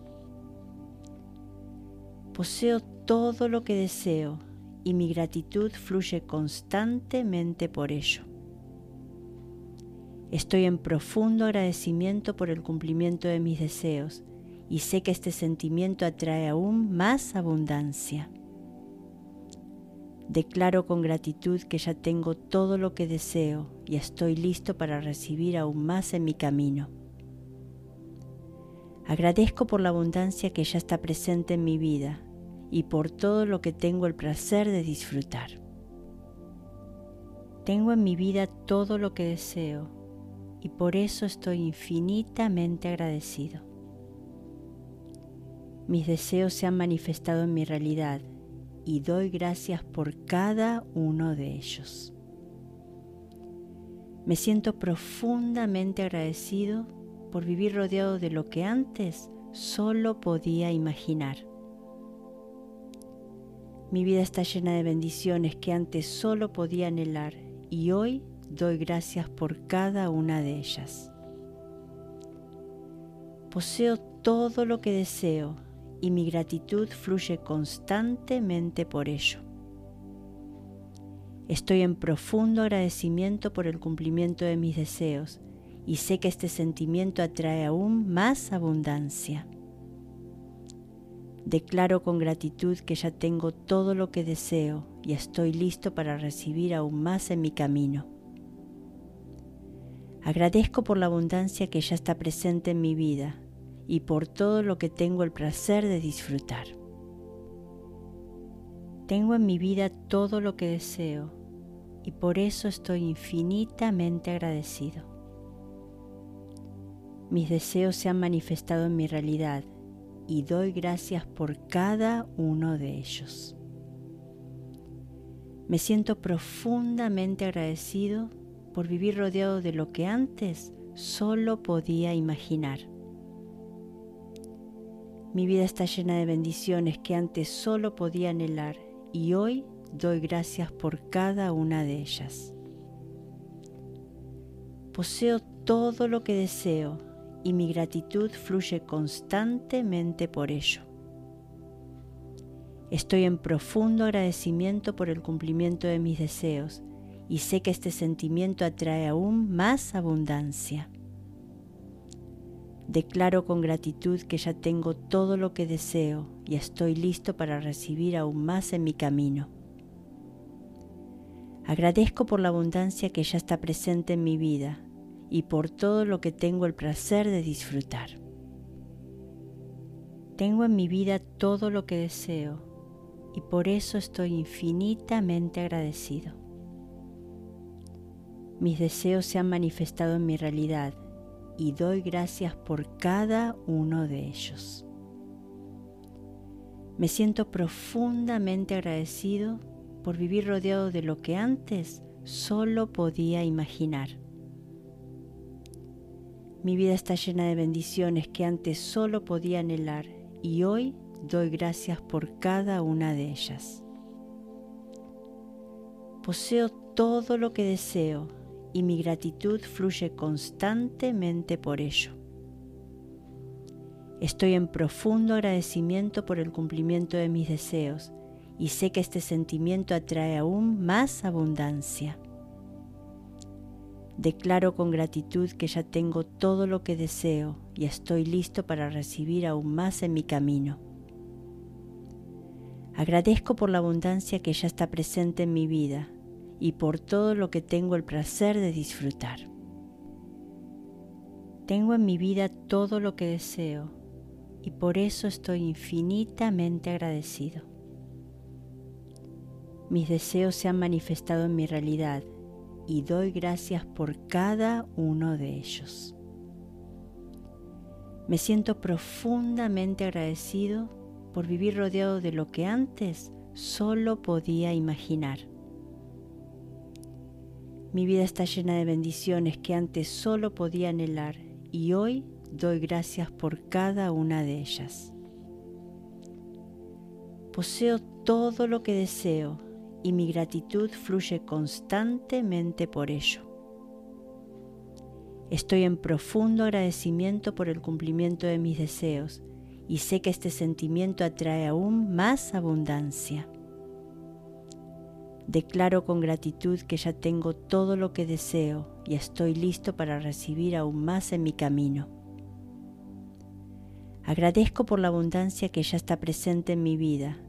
S1: Poseo todo lo que deseo y mi gratitud fluye constantemente por ello. Estoy en profundo agradecimiento por el cumplimiento de mis deseos y sé que este sentimiento atrae aún más abundancia. Declaro con gratitud que ya tengo todo lo que deseo y estoy listo para recibir aún más en mi camino. Agradezco por la abundancia que ya está presente en mi vida y por todo lo que tengo el placer de disfrutar. Tengo en mi vida todo lo que deseo y por eso estoy infinitamente agradecido. Mis deseos se han manifestado en mi realidad y doy gracias por cada uno de ellos. Me siento profundamente agradecido por vivir rodeado de lo que antes solo podía imaginar. Mi vida está llena de bendiciones que antes solo podía anhelar y hoy doy gracias por cada una de ellas. Poseo todo lo que deseo y mi gratitud fluye constantemente por ello. Estoy en profundo agradecimiento por el cumplimiento de mis deseos y sé que este sentimiento atrae aún más abundancia. Declaro con gratitud que ya tengo todo lo que deseo y estoy listo para recibir aún más en mi camino. Agradezco por la abundancia que ya está presente en mi vida y por todo lo que tengo el placer de disfrutar. Tengo en mi vida todo lo que deseo y por eso estoy infinitamente agradecido. Mis deseos se han manifestado en mi realidad y doy gracias por cada uno de ellos. Me siento profundamente agradecido por vivir rodeado de lo que antes solo podía imaginar. Mi vida está llena de bendiciones que antes solo podía anhelar y hoy doy gracias por cada una de ellas. Poseo todo lo que deseo y mi gratitud fluye constantemente por ello. Estoy en profundo agradecimiento por el cumplimiento de mis deseos y sé que este sentimiento atrae aún más abundancia. Declaro con gratitud que ya tengo todo lo que deseo y estoy listo para recibir aún más en mi camino. Agradezco por la abundancia que ya está presente en mi vida y por todo lo que tengo el placer de disfrutar. Tengo en mi vida todo lo que deseo y por eso estoy infinitamente agradecido. Mis deseos se han manifestado en mi realidad y doy gracias por cada uno de ellos. Me siento profundamente agradecido por vivir rodeado de lo que antes solo podía imaginar. Mi vida está llena de bendiciones que antes solo podía anhelar y hoy doy gracias por cada una de ellas. Poseo todo lo que deseo y mi gratitud fluye constantemente por ello. Estoy en profundo agradecimiento por el cumplimiento de mis deseos y sé que este sentimiento atrae aún más abundancia. Declaro con gratitud que ya tengo todo lo que deseo y estoy listo para recibir aún más en mi camino. Agradezco por la abundancia que ya está presente en mi vida y por todo lo que tengo el placer de disfrutar. Tengo en mi vida todo lo que deseo y por eso estoy infinitamente agradecido. Mis deseos se han manifestado en mi realidad y doy gracias por cada uno de ellos. Me siento profundamente agradecido por vivir rodeado de lo que antes solo podía imaginar. Mi vida está llena de bendiciones que antes solo podía anhelar y hoy doy gracias por cada una de ellas. Poseo todo lo que deseo y mi gratitud fluye constantemente por ello. Estoy en profundo agradecimiento por el cumplimiento de mis deseos y sé que este sentimiento atrae aún más abundancia. Declaro con gratitud que ya tengo todo lo que deseo y estoy listo para recibir aún más en mi camino. Agradezco por la abundancia que ya está presente en mi vida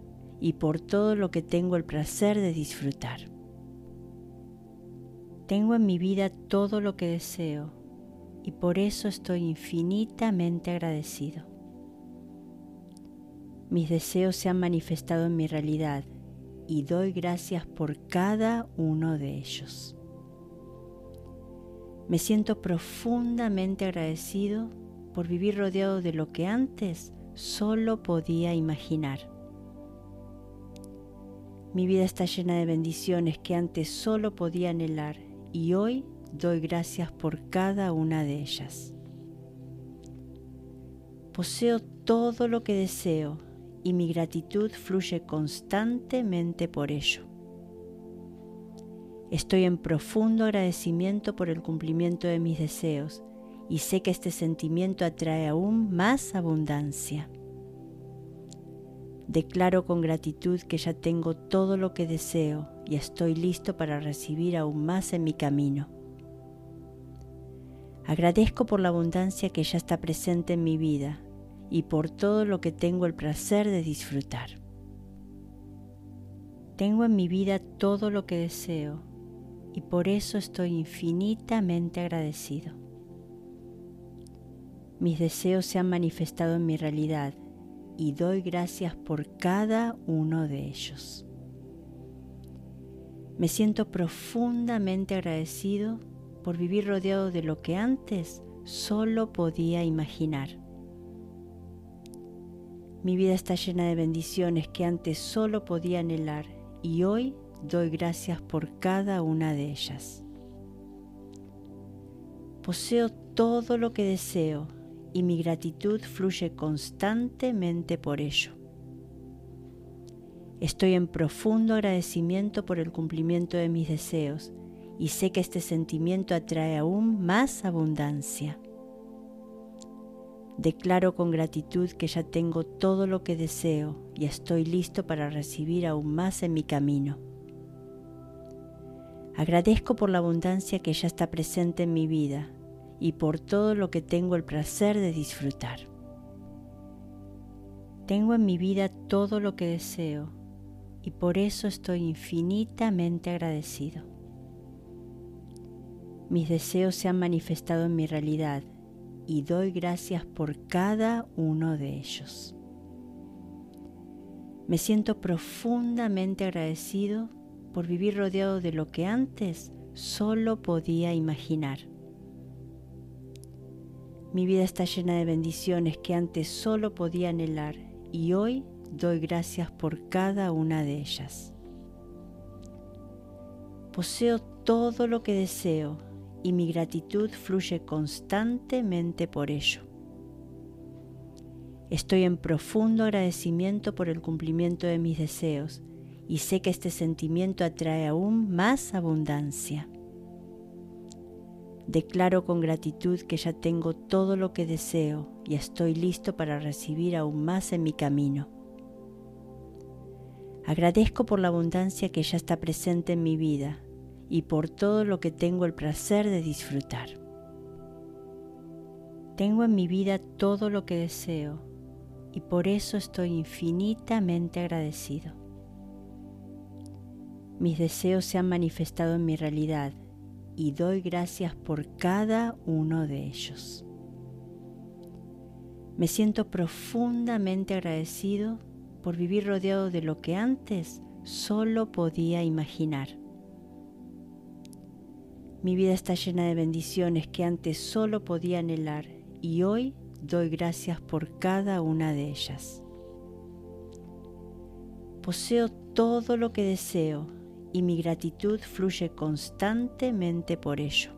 S1: y por todo lo que tengo el placer de disfrutar. Tengo en mi vida todo lo que deseo y por eso estoy infinitamente agradecido. Mis deseos se han manifestado en mi realidad y doy gracias por cada uno de ellos. Me siento profundamente agradecido por vivir rodeado de lo que antes solo podía imaginar. Mi vida está llena de bendiciones que antes solo podía anhelar y hoy doy gracias por cada una de ellas. Poseo todo lo que deseo y mi gratitud fluye constantemente por ello. Estoy en profundo agradecimiento por el cumplimiento de mis deseos y sé que este sentimiento atrae aún más abundancia. Declaro con gratitud que ya tengo todo lo que deseo y estoy listo para recibir aún más en mi camino. Agradezco por la abundancia que ya está presente en mi vida y por todo lo que tengo el placer de disfrutar. Tengo en mi vida todo lo que deseo y por eso estoy infinitamente agradecido. Mis deseos se han manifestado en mi realidad y doy gracias por cada uno de ellos. Me siento profundamente agradecido por vivir rodeado de lo que antes solo podía imaginar. Mi vida está llena de bendiciones que antes solo podía anhelar y hoy doy gracias por cada una de ellas. Poseo todo lo que deseo y mi gratitud fluye constantemente por ello. Estoy en profundo agradecimiento por el cumplimiento de mis deseos y sé que este sentimiento atrae aún más abundancia. Declaro con gratitud que ya tengo todo lo que deseo y estoy listo para recibir aún más en mi camino. Agradezco por la abundancia que ya está presente en mi vida y por todo lo que tengo el placer de disfrutar. Tengo en mi vida todo lo que deseo y por eso estoy infinitamente agradecido. Mis deseos se han manifestado en mi realidad y doy gracias por cada uno de ellos. Me siento profundamente agradecido por vivir rodeado de lo que antes solo podía imaginar. Mi vida está llena de bendiciones que antes solo podía anhelar y hoy doy gracias por cada una de ellas. Poseo todo lo que deseo y mi gratitud fluye constantemente por ello. Estoy en profundo agradecimiento por el cumplimiento de mis deseos y sé que este sentimiento atrae aún más abundancia. Declaro con gratitud que ya tengo todo lo que deseo y estoy listo para recibir aún más en mi camino. Agradezco por la abundancia que ya está presente en mi vida y por todo lo que tengo el placer de disfrutar. Tengo en mi vida todo lo que deseo y por eso estoy infinitamente agradecido. Mis deseos se han manifestado en mi realidad y doy gracias por cada uno de ellos. Me siento profundamente agradecido por vivir rodeado de lo que antes solo podía imaginar. Mi vida está llena de bendiciones que antes solo podía anhelar y hoy doy gracias por cada una de ellas. Poseo todo lo que deseo y mi gratitud fluye constantemente por ello.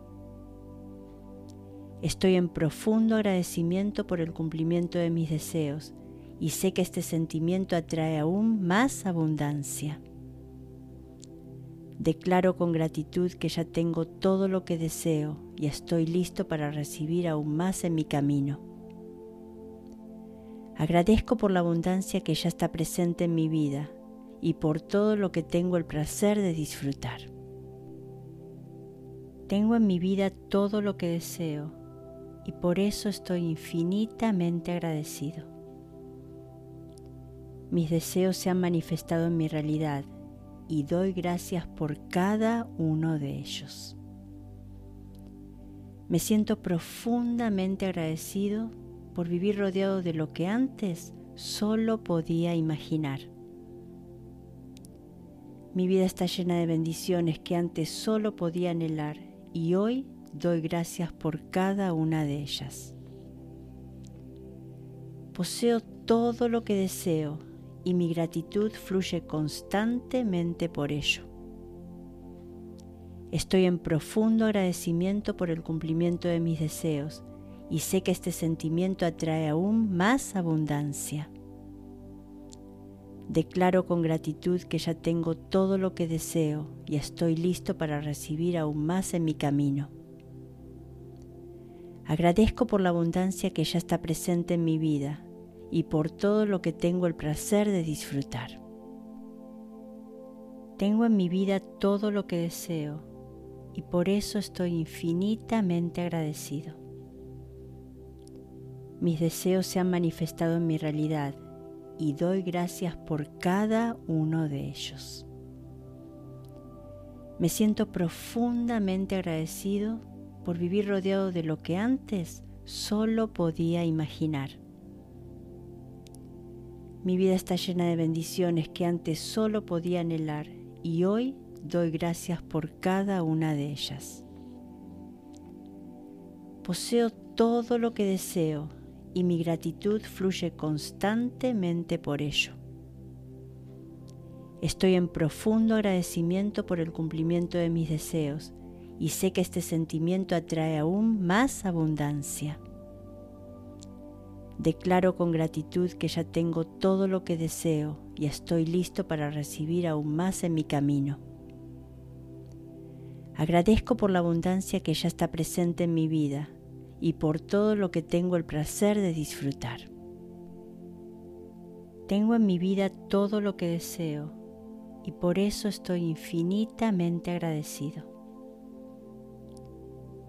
S1: Estoy en profundo agradecimiento por el cumplimiento de mis deseos y sé que este sentimiento atrae aún más abundancia. Declaro con gratitud que ya tengo todo lo que deseo y estoy listo para recibir aún más en mi camino. Agradezco por la abundancia que ya está presente en mi vida y por todo lo que tengo el placer de disfrutar. Tengo en mi vida todo lo que deseo y por eso estoy infinitamente agradecido. Mis deseos se han manifestado en mi realidad y doy gracias por cada uno de ellos. Me siento profundamente agradecido por vivir rodeado de lo que antes solo podía imaginar. Mi vida está llena de bendiciones que antes solo podía anhelar y hoy doy gracias por cada una de ellas. Poseo todo lo que deseo y mi gratitud fluye constantemente por ello. Estoy en profundo agradecimiento por el cumplimiento de mis deseos y sé que este sentimiento atrae aún más abundancia. Declaro con gratitud que ya tengo todo lo que deseo y estoy listo para recibir aún más en mi camino. Agradezco por la abundancia que ya está presente en mi vida y por todo lo que tengo el placer de disfrutar. Tengo en mi vida todo lo que deseo y por eso estoy infinitamente agradecido. Mis deseos se han manifestado en mi realidad y doy gracias por cada uno de ellos. Me siento profundamente agradecido por vivir rodeado de lo que antes solo podía imaginar. Mi vida está llena de bendiciones que antes solo podía anhelar y hoy doy gracias por cada una de ellas. Poseo todo lo que deseo y mi gratitud fluye constantemente por ello. Estoy en profundo agradecimiento por el cumplimiento de mis deseos y sé que este sentimiento atrae aún más abundancia. Declaro con gratitud que ya tengo todo lo que deseo y estoy listo para recibir aún más en mi camino. Agradezco por la abundancia que ya está presente en mi vida y por todo lo que tengo el placer de disfrutar. Tengo en mi vida todo lo que deseo y por eso estoy infinitamente agradecido.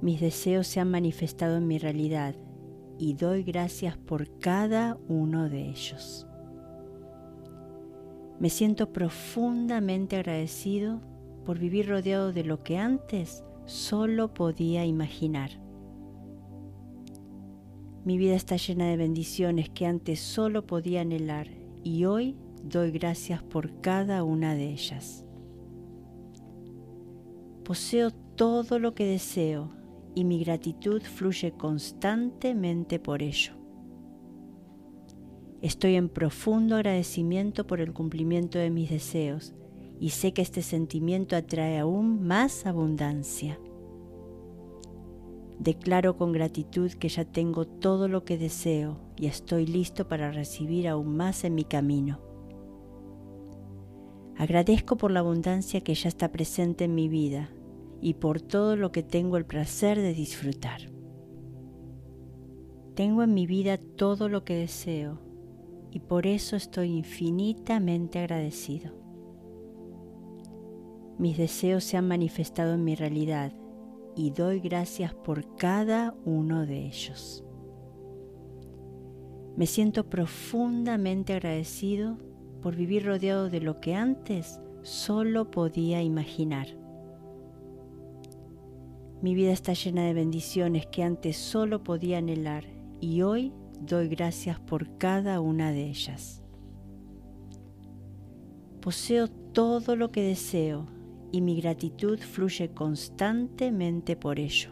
S1: Mis deseos se han manifestado en mi realidad y doy gracias por cada uno de ellos. Me siento profundamente agradecido por vivir rodeado de lo que antes solo podía imaginar. Mi vida está llena de bendiciones que antes solo podía anhelar y hoy doy gracias por cada una de ellas. Poseo todo lo que deseo y mi gratitud fluye constantemente por ello. Estoy en profundo agradecimiento por el cumplimiento de mis deseos y sé que este sentimiento atrae aún más abundancia. Declaro con gratitud que ya tengo todo lo que deseo y estoy listo para recibir aún más en mi camino. Agradezco por la abundancia que ya está presente en mi vida y por todo lo que tengo el placer de disfrutar. Tengo en mi vida todo lo que deseo y por eso estoy infinitamente agradecido. Mis deseos se han manifestado en mi realidad y doy gracias por cada uno de ellos. Me siento profundamente agradecido por vivir rodeado de lo que antes solo podía imaginar. Mi vida está llena de bendiciones que antes solo podía anhelar y hoy doy gracias por cada una de ellas. Poseo todo lo que deseo y mi gratitud fluye constantemente por ello.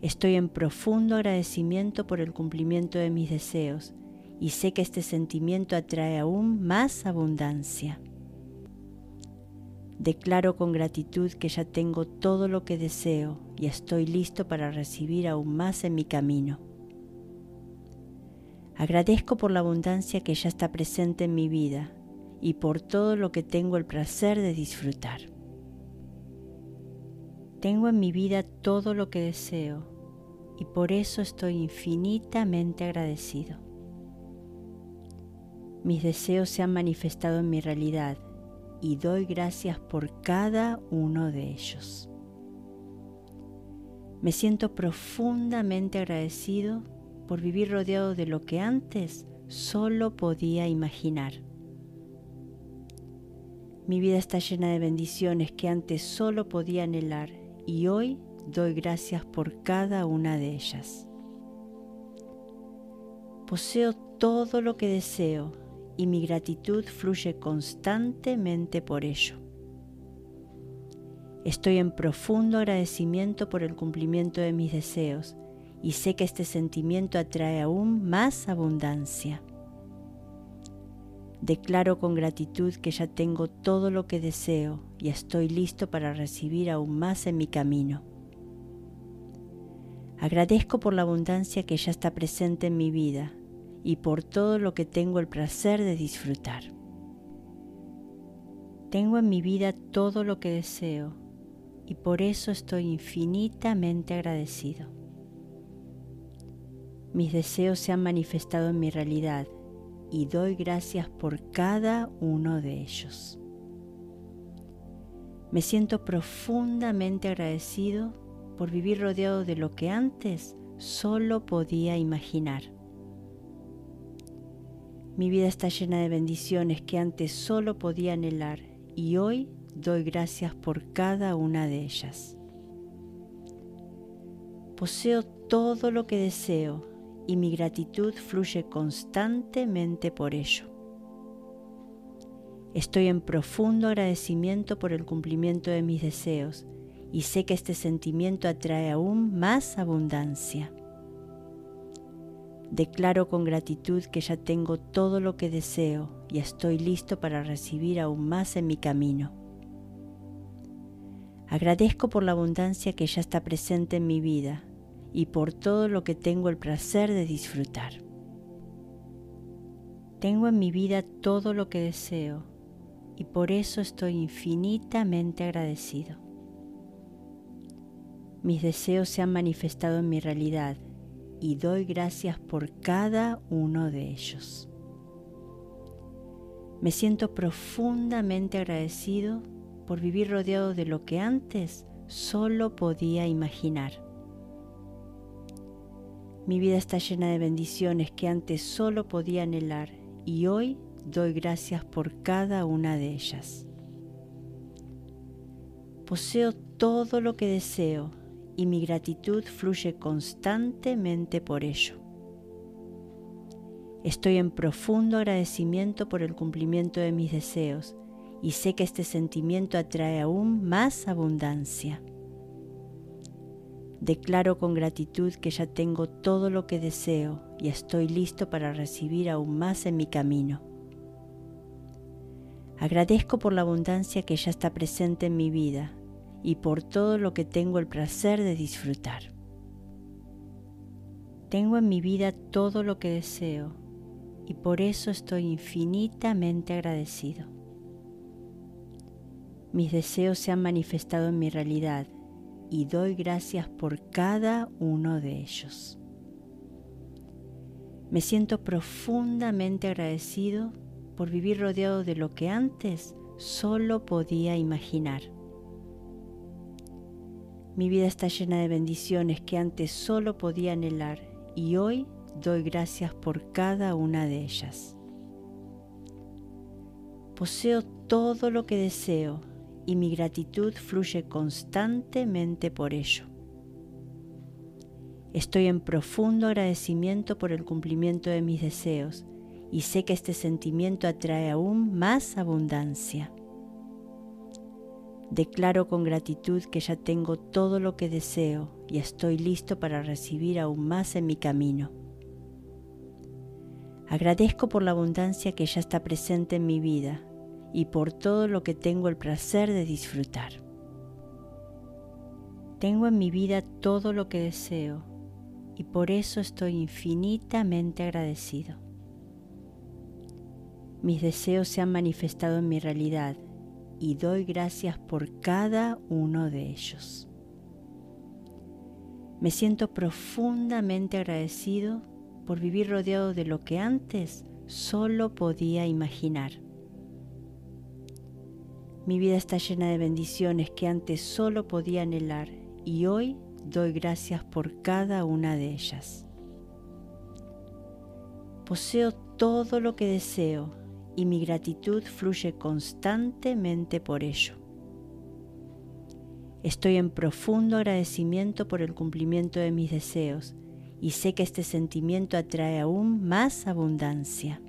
S1: Estoy en profundo agradecimiento por el cumplimiento de mis deseos y sé que este sentimiento atrae aún más abundancia. Declaro con gratitud que ya tengo todo lo que deseo y estoy listo para recibir aún más en mi camino. Agradezco por la abundancia que ya está presente en mi vida y por todo lo que tengo el placer de disfrutar. Tengo en mi vida todo lo que deseo y por eso estoy infinitamente agradecido. Mis deseos se han manifestado en mi realidad y doy gracias por cada uno de ellos. Me siento profundamente agradecido por vivir rodeado de lo que antes solo podía imaginar. Mi vida está llena de bendiciones que antes solo podía anhelar y hoy doy gracias por cada una de ellas. Poseo todo lo que deseo y mi gratitud fluye constantemente por ello. Estoy en profundo agradecimiento por el cumplimiento de mis deseos y sé que este sentimiento atrae aún más abundancia. Declaro con gratitud que ya tengo todo lo que deseo y estoy listo para recibir aún más en mi camino. Agradezco por la abundancia que ya está presente en mi vida y por todo lo que tengo el placer de disfrutar. Tengo en mi vida todo lo que deseo y por eso estoy infinitamente agradecido. Mis deseos se han manifestado en mi realidad y doy gracias por cada uno de ellos. Me siento profundamente agradecido por vivir rodeado de lo que antes solo podía imaginar. Mi vida está llena de bendiciones que antes solo podía anhelar y hoy doy gracias por cada una de ellas. Poseo todo lo que deseo y mi gratitud fluye constantemente por ello. Estoy en profundo agradecimiento por el cumplimiento de mis deseos y sé que este sentimiento atrae aún más abundancia. Declaro con gratitud que ya tengo todo lo que deseo y estoy listo para recibir aún más en mi camino. Agradezco por la abundancia que ya está presente en mi vida y por todo lo que tengo el placer de disfrutar. Tengo en mi vida todo lo que deseo y por eso estoy infinitamente agradecido. Mis deseos se han manifestado en mi realidad y doy gracias por cada uno de ellos. Me siento profundamente agradecido por vivir rodeado de lo que antes solo podía imaginar. Mi vida está llena de bendiciones que antes solo podía anhelar y hoy doy gracias por cada una de ellas. Poseo todo lo que deseo y mi gratitud fluye constantemente por ello. Estoy en profundo agradecimiento por el cumplimiento de mis deseos y sé que este sentimiento atrae aún más abundancia. Declaro con gratitud que ya tengo todo lo que deseo y estoy listo para recibir aún más en mi camino. Agradezco por la abundancia que ya está presente en mi vida y por todo lo que tengo el placer de disfrutar. Tengo en mi vida todo lo que deseo y por eso estoy infinitamente agradecido. Mis deseos se han manifestado en mi realidad y doy gracias por cada uno de ellos. Me siento profundamente agradecido por vivir rodeado de lo que antes solo podía imaginar. Mi vida está llena de bendiciones que antes solo podía anhelar y hoy doy gracias por cada una de ellas. Poseo todo lo que deseo y mi gratitud fluye constantemente por ello. Estoy en profundo agradecimiento por el cumplimiento de mis deseos y sé que este sentimiento atrae aún más abundancia. Declaro con gratitud que ya tengo todo lo que deseo y estoy listo para recibir aún más en mi camino. Agradezco por la abundancia que ya está presente en mi vida y por todo lo que tengo el placer de disfrutar. Tengo en mi vida todo lo que deseo y por eso estoy infinitamente agradecido. Mis deseos se han manifestado en mi realidad y doy gracias por cada uno de ellos. Me siento profundamente agradecido por vivir rodeado de lo que antes solo podía imaginar. Mi vida está llena de bendiciones que antes solo podía anhelar y hoy doy gracias por cada una de ellas. Poseo todo lo que deseo y mi gratitud fluye constantemente por ello. Estoy en profundo agradecimiento por el cumplimiento de mis deseos y sé que este sentimiento atrae aún más abundancia.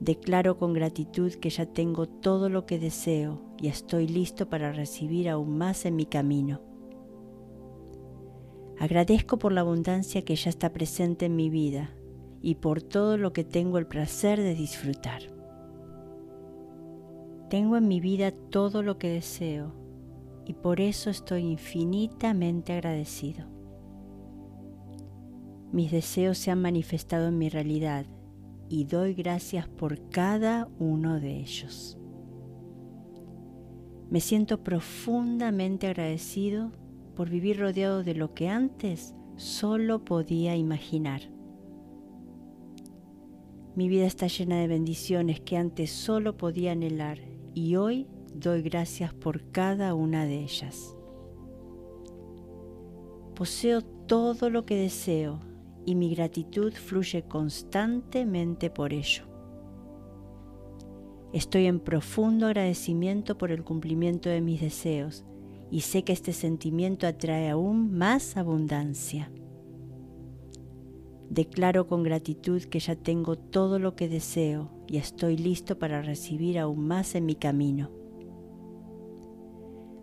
S1: Declaro con gratitud que ya tengo todo lo que deseo y estoy listo para recibir aún más en mi camino. Agradezco por la abundancia que ya está presente en mi vida y por todo lo que tengo el placer de disfrutar. Tengo en mi vida todo lo que deseo y por eso estoy infinitamente agradecido. Mis deseos se han manifestado en mi realidad y doy gracias por cada uno de ellos. Me siento profundamente agradecido por vivir rodeado de lo que antes solo podía imaginar. Mi vida está llena de bendiciones que antes solo podía anhelar y hoy doy gracias por cada una de ellas. Poseo todo lo que deseo y mi gratitud fluye constantemente por ello. Estoy en profundo agradecimiento por el cumplimiento de mis deseos y sé que este sentimiento atrae aún más abundancia. Declaro con gratitud que ya tengo todo lo que deseo y estoy listo para recibir aún más en mi camino.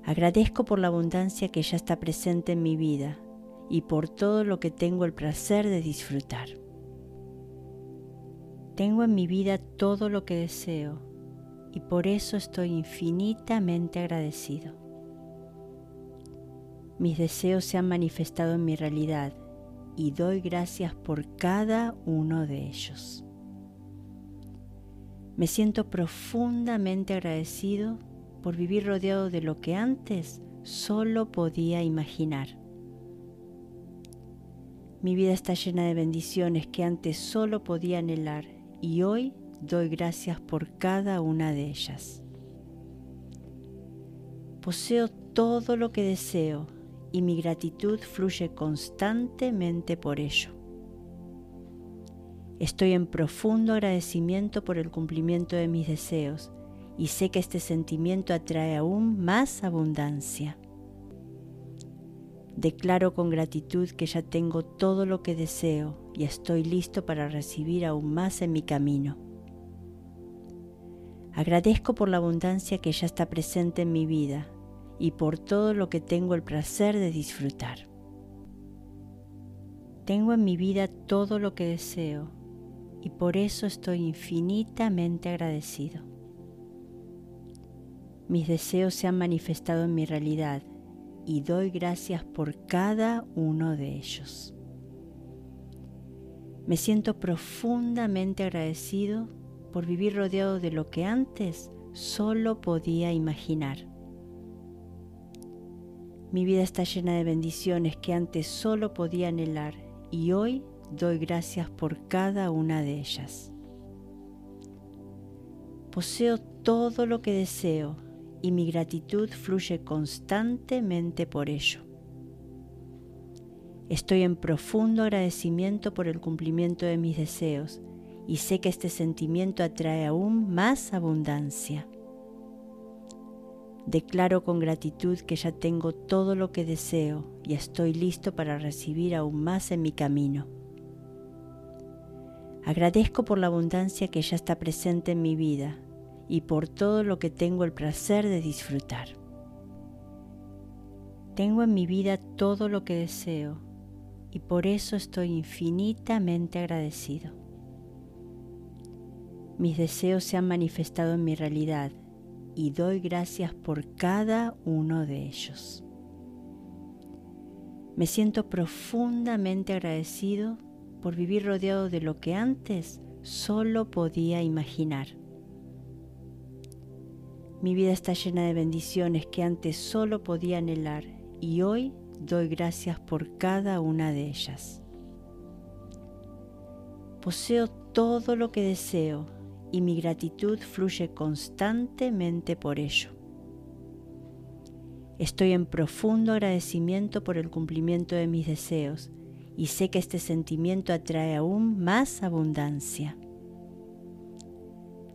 S1: Agradezco por la abundancia que ya está presente en mi vida y por todo lo que tengo el placer de disfrutar. Tengo en mi vida todo lo que deseo y por eso estoy infinitamente agradecido. Mis deseos se han manifestado en mi realidad y doy gracias por cada uno de ellos. Me siento profundamente agradecido por vivir rodeado de lo que antes solo podía imaginar. Mi vida está llena de bendiciones que antes solo podía anhelar y hoy doy gracias por cada una de ellas. Poseo todo lo que deseo y mi gratitud fluye constantemente por ello. Estoy en profundo agradecimiento por el cumplimiento de mis deseos y sé que este sentimiento atrae aún más abundancia. Declaro con gratitud que ya tengo todo lo que deseo y estoy listo para recibir aún más en mi camino. Agradezco por la abundancia que ya está presente en mi vida y por todo lo que tengo el placer de disfrutar. Tengo en mi vida todo lo que deseo y por eso estoy infinitamente agradecido. Mis deseos se han manifestado en mi realidad y doy gracias por cada uno de ellos. Me siento profundamente agradecido por vivir rodeado de lo que antes solo podía imaginar. Mi vida está llena de bendiciones que antes solo podía anhelar y hoy doy gracias por cada una de ellas. Poseo todo lo que deseo y mi gratitud fluye constantemente por ello. Estoy en profundo agradecimiento por el cumplimiento de mis deseos y sé que este sentimiento atrae aún más abundancia. Declaro con gratitud que ya tengo todo lo que deseo y estoy listo para recibir aún más en mi camino. Agradezco por la abundancia que ya está presente en mi vida y por todo lo que tengo el placer de disfrutar. Tengo en mi vida todo lo que deseo y por eso estoy infinitamente agradecido. Mis deseos se han manifestado en mi realidad y doy gracias por cada uno de ellos. Me siento profundamente agradecido por vivir rodeado de lo que antes solo podía imaginar. Mi vida está llena de bendiciones que antes solo podía anhelar y hoy doy gracias por cada una de ellas. Poseo todo lo que deseo y mi gratitud fluye constantemente por ello. Estoy en profundo agradecimiento por el cumplimiento de mis deseos y sé que este sentimiento atrae aún más abundancia.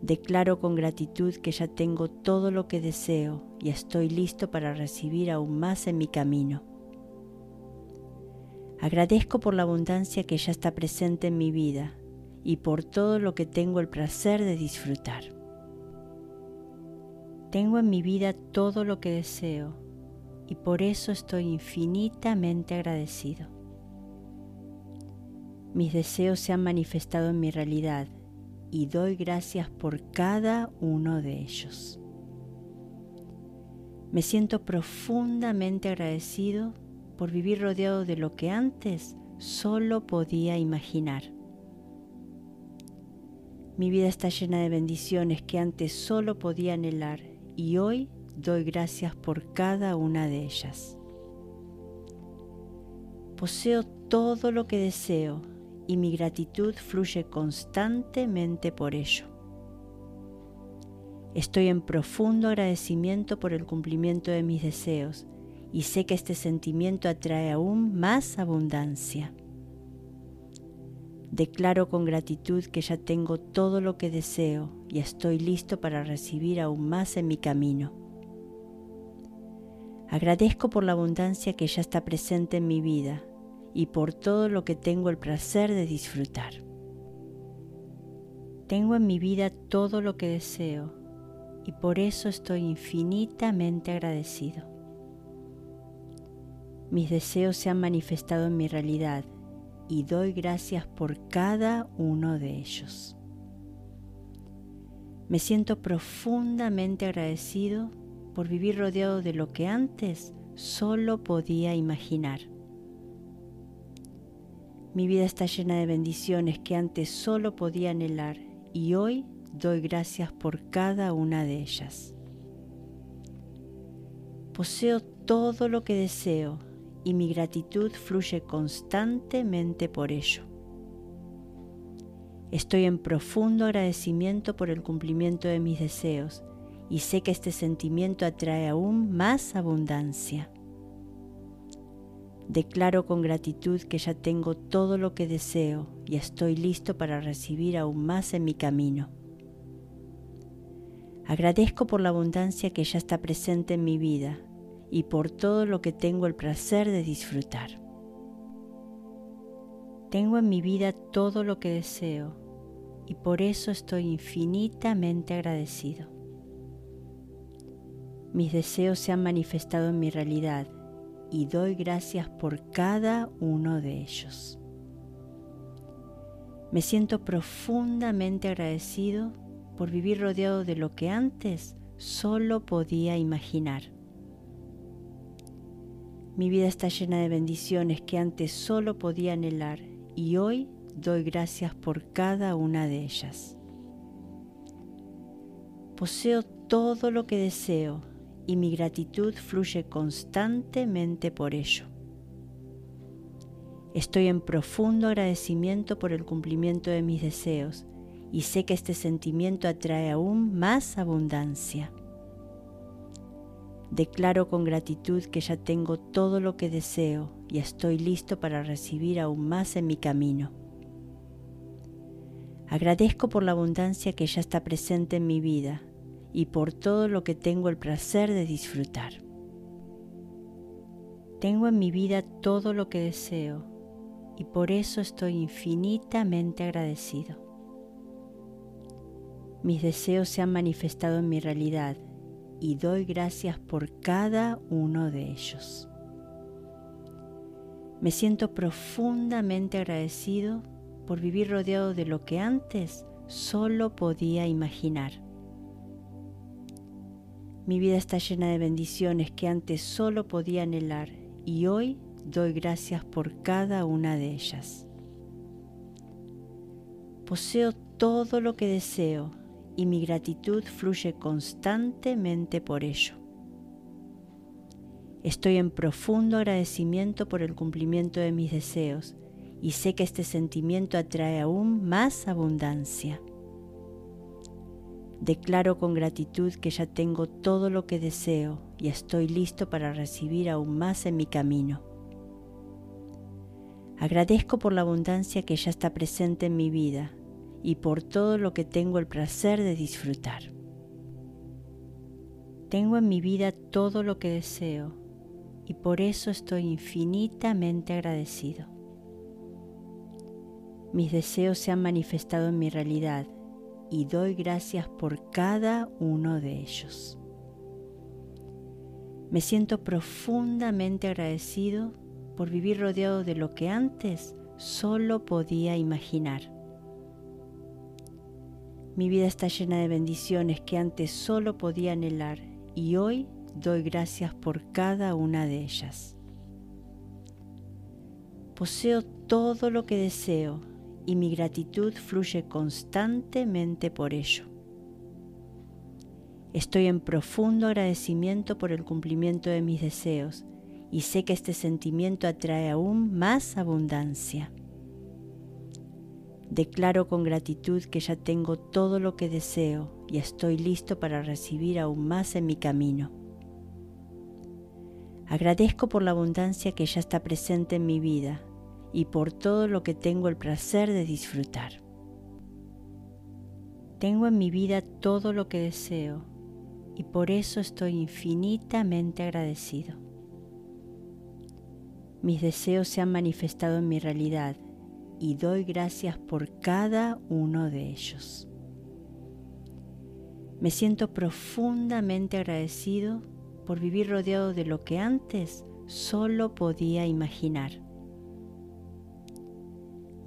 S1: Declaro con gratitud que ya tengo todo lo que deseo y estoy listo para recibir aún más en mi camino. Agradezco por la abundancia que ya está presente en mi vida y por todo lo que tengo el placer de disfrutar. Tengo en mi vida todo lo que deseo y por eso estoy infinitamente agradecido. Mis deseos se han manifestado en mi realidad y doy gracias por cada uno de ellos. Me siento profundamente agradecido por vivir rodeado de lo que antes solo podía imaginar. Mi vida está llena de bendiciones que antes solo podía anhelar y hoy doy gracias por cada una de ellas. Poseo todo lo que deseo y mi gratitud fluye constantemente por ello. Estoy en profundo agradecimiento por el cumplimiento de mis deseos y sé que este sentimiento atrae aún más abundancia. Declaro con gratitud que ya tengo todo lo que deseo y estoy listo para recibir aún más en mi camino. Agradezco por la abundancia que ya está presente en mi vida y por todo lo que tengo el placer de disfrutar. Tengo en mi vida todo lo que deseo y por eso estoy infinitamente agradecido. Mis deseos se han manifestado en mi realidad y doy gracias por cada uno de ellos. Me siento profundamente agradecido por vivir rodeado de lo que antes solo podía imaginar. Mi vida está llena de bendiciones que antes solo podía anhelar y hoy doy gracias por cada una de ellas. Poseo todo lo que deseo y mi gratitud fluye constantemente por ello. Estoy en profundo agradecimiento por el cumplimiento de mis deseos y sé que este sentimiento atrae aún más abundancia. Declaro con gratitud que ya tengo todo lo que deseo y estoy listo para recibir aún más en mi camino. Agradezco por la abundancia que ya está presente en mi vida y por todo lo que tengo el placer de disfrutar. Tengo en mi vida todo lo que deseo y por eso estoy infinitamente agradecido. Mis deseos se han manifestado en mi realidad y doy gracias por cada uno de ellos. Me siento profundamente agradecido por vivir rodeado de lo que antes solo podía imaginar. Mi vida está llena de bendiciones que antes solo podía anhelar y hoy doy gracias por cada una de ellas. Poseo todo lo que deseo y mi gratitud fluye constantemente por ello. Estoy en profundo agradecimiento por el cumplimiento de mis deseos y sé que este sentimiento atrae aún más abundancia. Declaro con gratitud que ya tengo todo lo que deseo y estoy listo para recibir aún más en mi camino. Agradezco por la abundancia que ya está presente en mi vida y por todo lo que tengo el placer de disfrutar. Tengo en mi vida todo lo que deseo y por eso estoy infinitamente agradecido. Mis deseos se han manifestado en mi realidad y doy gracias por cada uno de ellos. Me siento profundamente agradecido por vivir rodeado de lo que antes solo podía imaginar. Mi vida está llena de bendiciones que antes solo podía anhelar y hoy doy gracias por cada una de ellas. Poseo todo lo que deseo y mi gratitud fluye constantemente por ello. Estoy en profundo agradecimiento por el cumplimiento de mis deseos y sé que este sentimiento atrae aún más abundancia. Declaro con gratitud que ya tengo todo lo que deseo y estoy listo para recibir aún más en mi camino. Agradezco por la abundancia que ya está presente en mi vida y por todo lo que tengo el placer de disfrutar. Tengo en mi vida todo lo que deseo y por eso estoy infinitamente agradecido. Mis deseos se han manifestado en mi realidad y doy gracias por cada uno de ellos. Me siento profundamente agradecido por vivir rodeado de lo que antes solo podía imaginar. Mi vida está llena de bendiciones que antes solo podía anhelar y hoy doy gracias por cada una de ellas. Poseo todo lo que deseo y mi gratitud fluye constantemente por ello. Estoy en profundo agradecimiento por el cumplimiento de mis deseos y sé que este sentimiento atrae aún más abundancia. Declaro con gratitud que ya tengo todo lo que deseo y estoy listo para recibir aún más en mi camino. Agradezco por la abundancia que ya está presente en mi vida y por todo lo que tengo el placer de disfrutar. Tengo en mi vida todo lo que deseo y por eso estoy infinitamente agradecido. Mis deseos se han manifestado en mi realidad y doy gracias por cada uno de ellos. Me siento profundamente agradecido por vivir rodeado de lo que antes solo podía imaginar.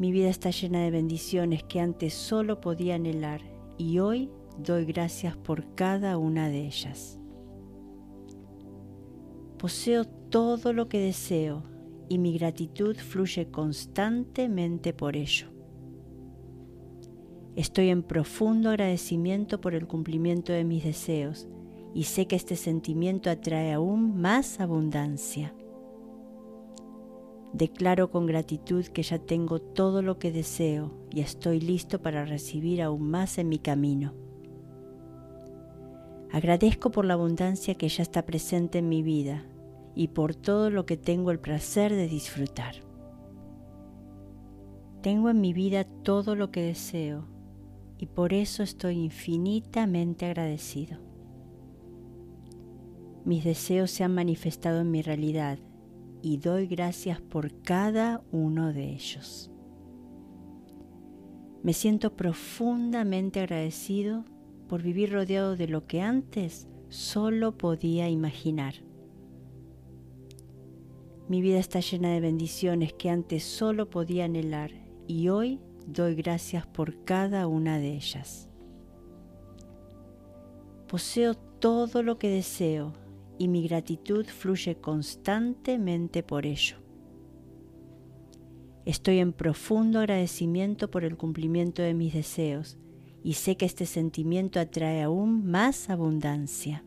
S1: Mi vida está llena de bendiciones que antes solo podía anhelar y hoy doy gracias por cada una de ellas. Poseo todo lo que deseo y mi gratitud fluye constantemente por ello. Estoy en profundo agradecimiento por el cumplimiento de mis deseos y sé que este sentimiento atrae aún más abundancia. Declaro con gratitud que ya tengo todo lo que deseo y estoy listo para recibir aún más en mi camino. Agradezco por la abundancia que ya está presente en mi vida y por todo lo que tengo el placer de disfrutar. Tengo en mi vida todo lo que deseo y por eso estoy infinitamente agradecido. Mis deseos se han manifestado en mi realidad y doy gracias por cada uno de ellos. Me siento profundamente agradecido por vivir rodeado de lo que antes solo podía imaginar. Mi vida está llena de bendiciones que antes solo podía anhelar y hoy doy gracias por cada una de ellas. Poseo todo lo que deseo y mi gratitud fluye constantemente por ello. Estoy en profundo agradecimiento por el cumplimiento de mis deseos y sé que este sentimiento atrae aún más abundancia.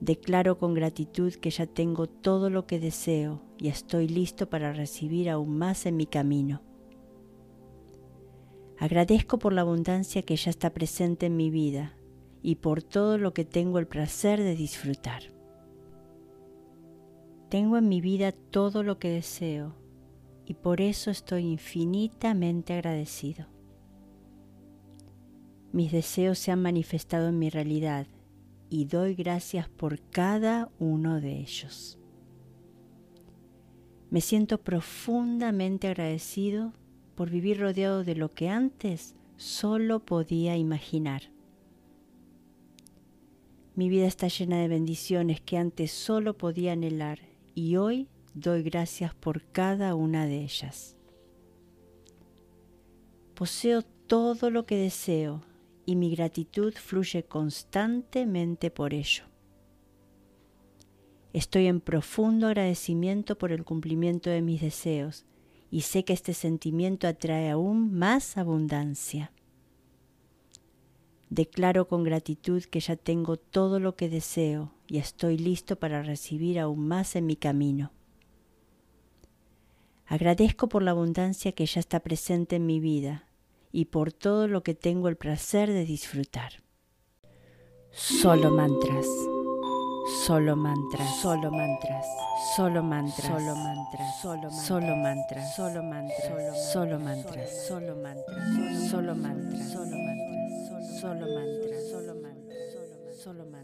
S1: Declaro con gratitud que ya tengo todo lo que deseo y estoy listo para recibir aún más en mi camino. Agradezco por la abundancia que ya está presente en mi vida y por todo lo que tengo el placer de disfrutar. Tengo en mi vida todo lo que deseo y por eso estoy infinitamente agradecido. Mis deseos se han manifestado en mi realidad y doy gracias por cada uno de ellos. Me siento profundamente agradecido por vivir rodeado de lo que antes solo podía imaginar. Mi vida está llena de bendiciones que antes solo podía anhelar y hoy doy gracias por cada una de ellas. Poseo todo lo que deseo y mi gratitud fluye constantemente por ello. Estoy en profundo agradecimiento por el cumplimiento de mis deseos y sé que este sentimiento atrae aún más abundancia. Declaro con gratitud que ya tengo todo lo que deseo y estoy listo para recibir aún más en mi camino. Agradezco por la abundancia que ya está presente en mi vida y por todo lo que tengo el placer de disfrutar. Solo mantras, solo mantras, solo mantras, solo mantras, solo mantras, solo solo mantras, solo mantras, solo mantras, solo mantras, solo mantras, solo mantras, solo mantras, solo mantras, solo mantras, solo mantras, solo mantras.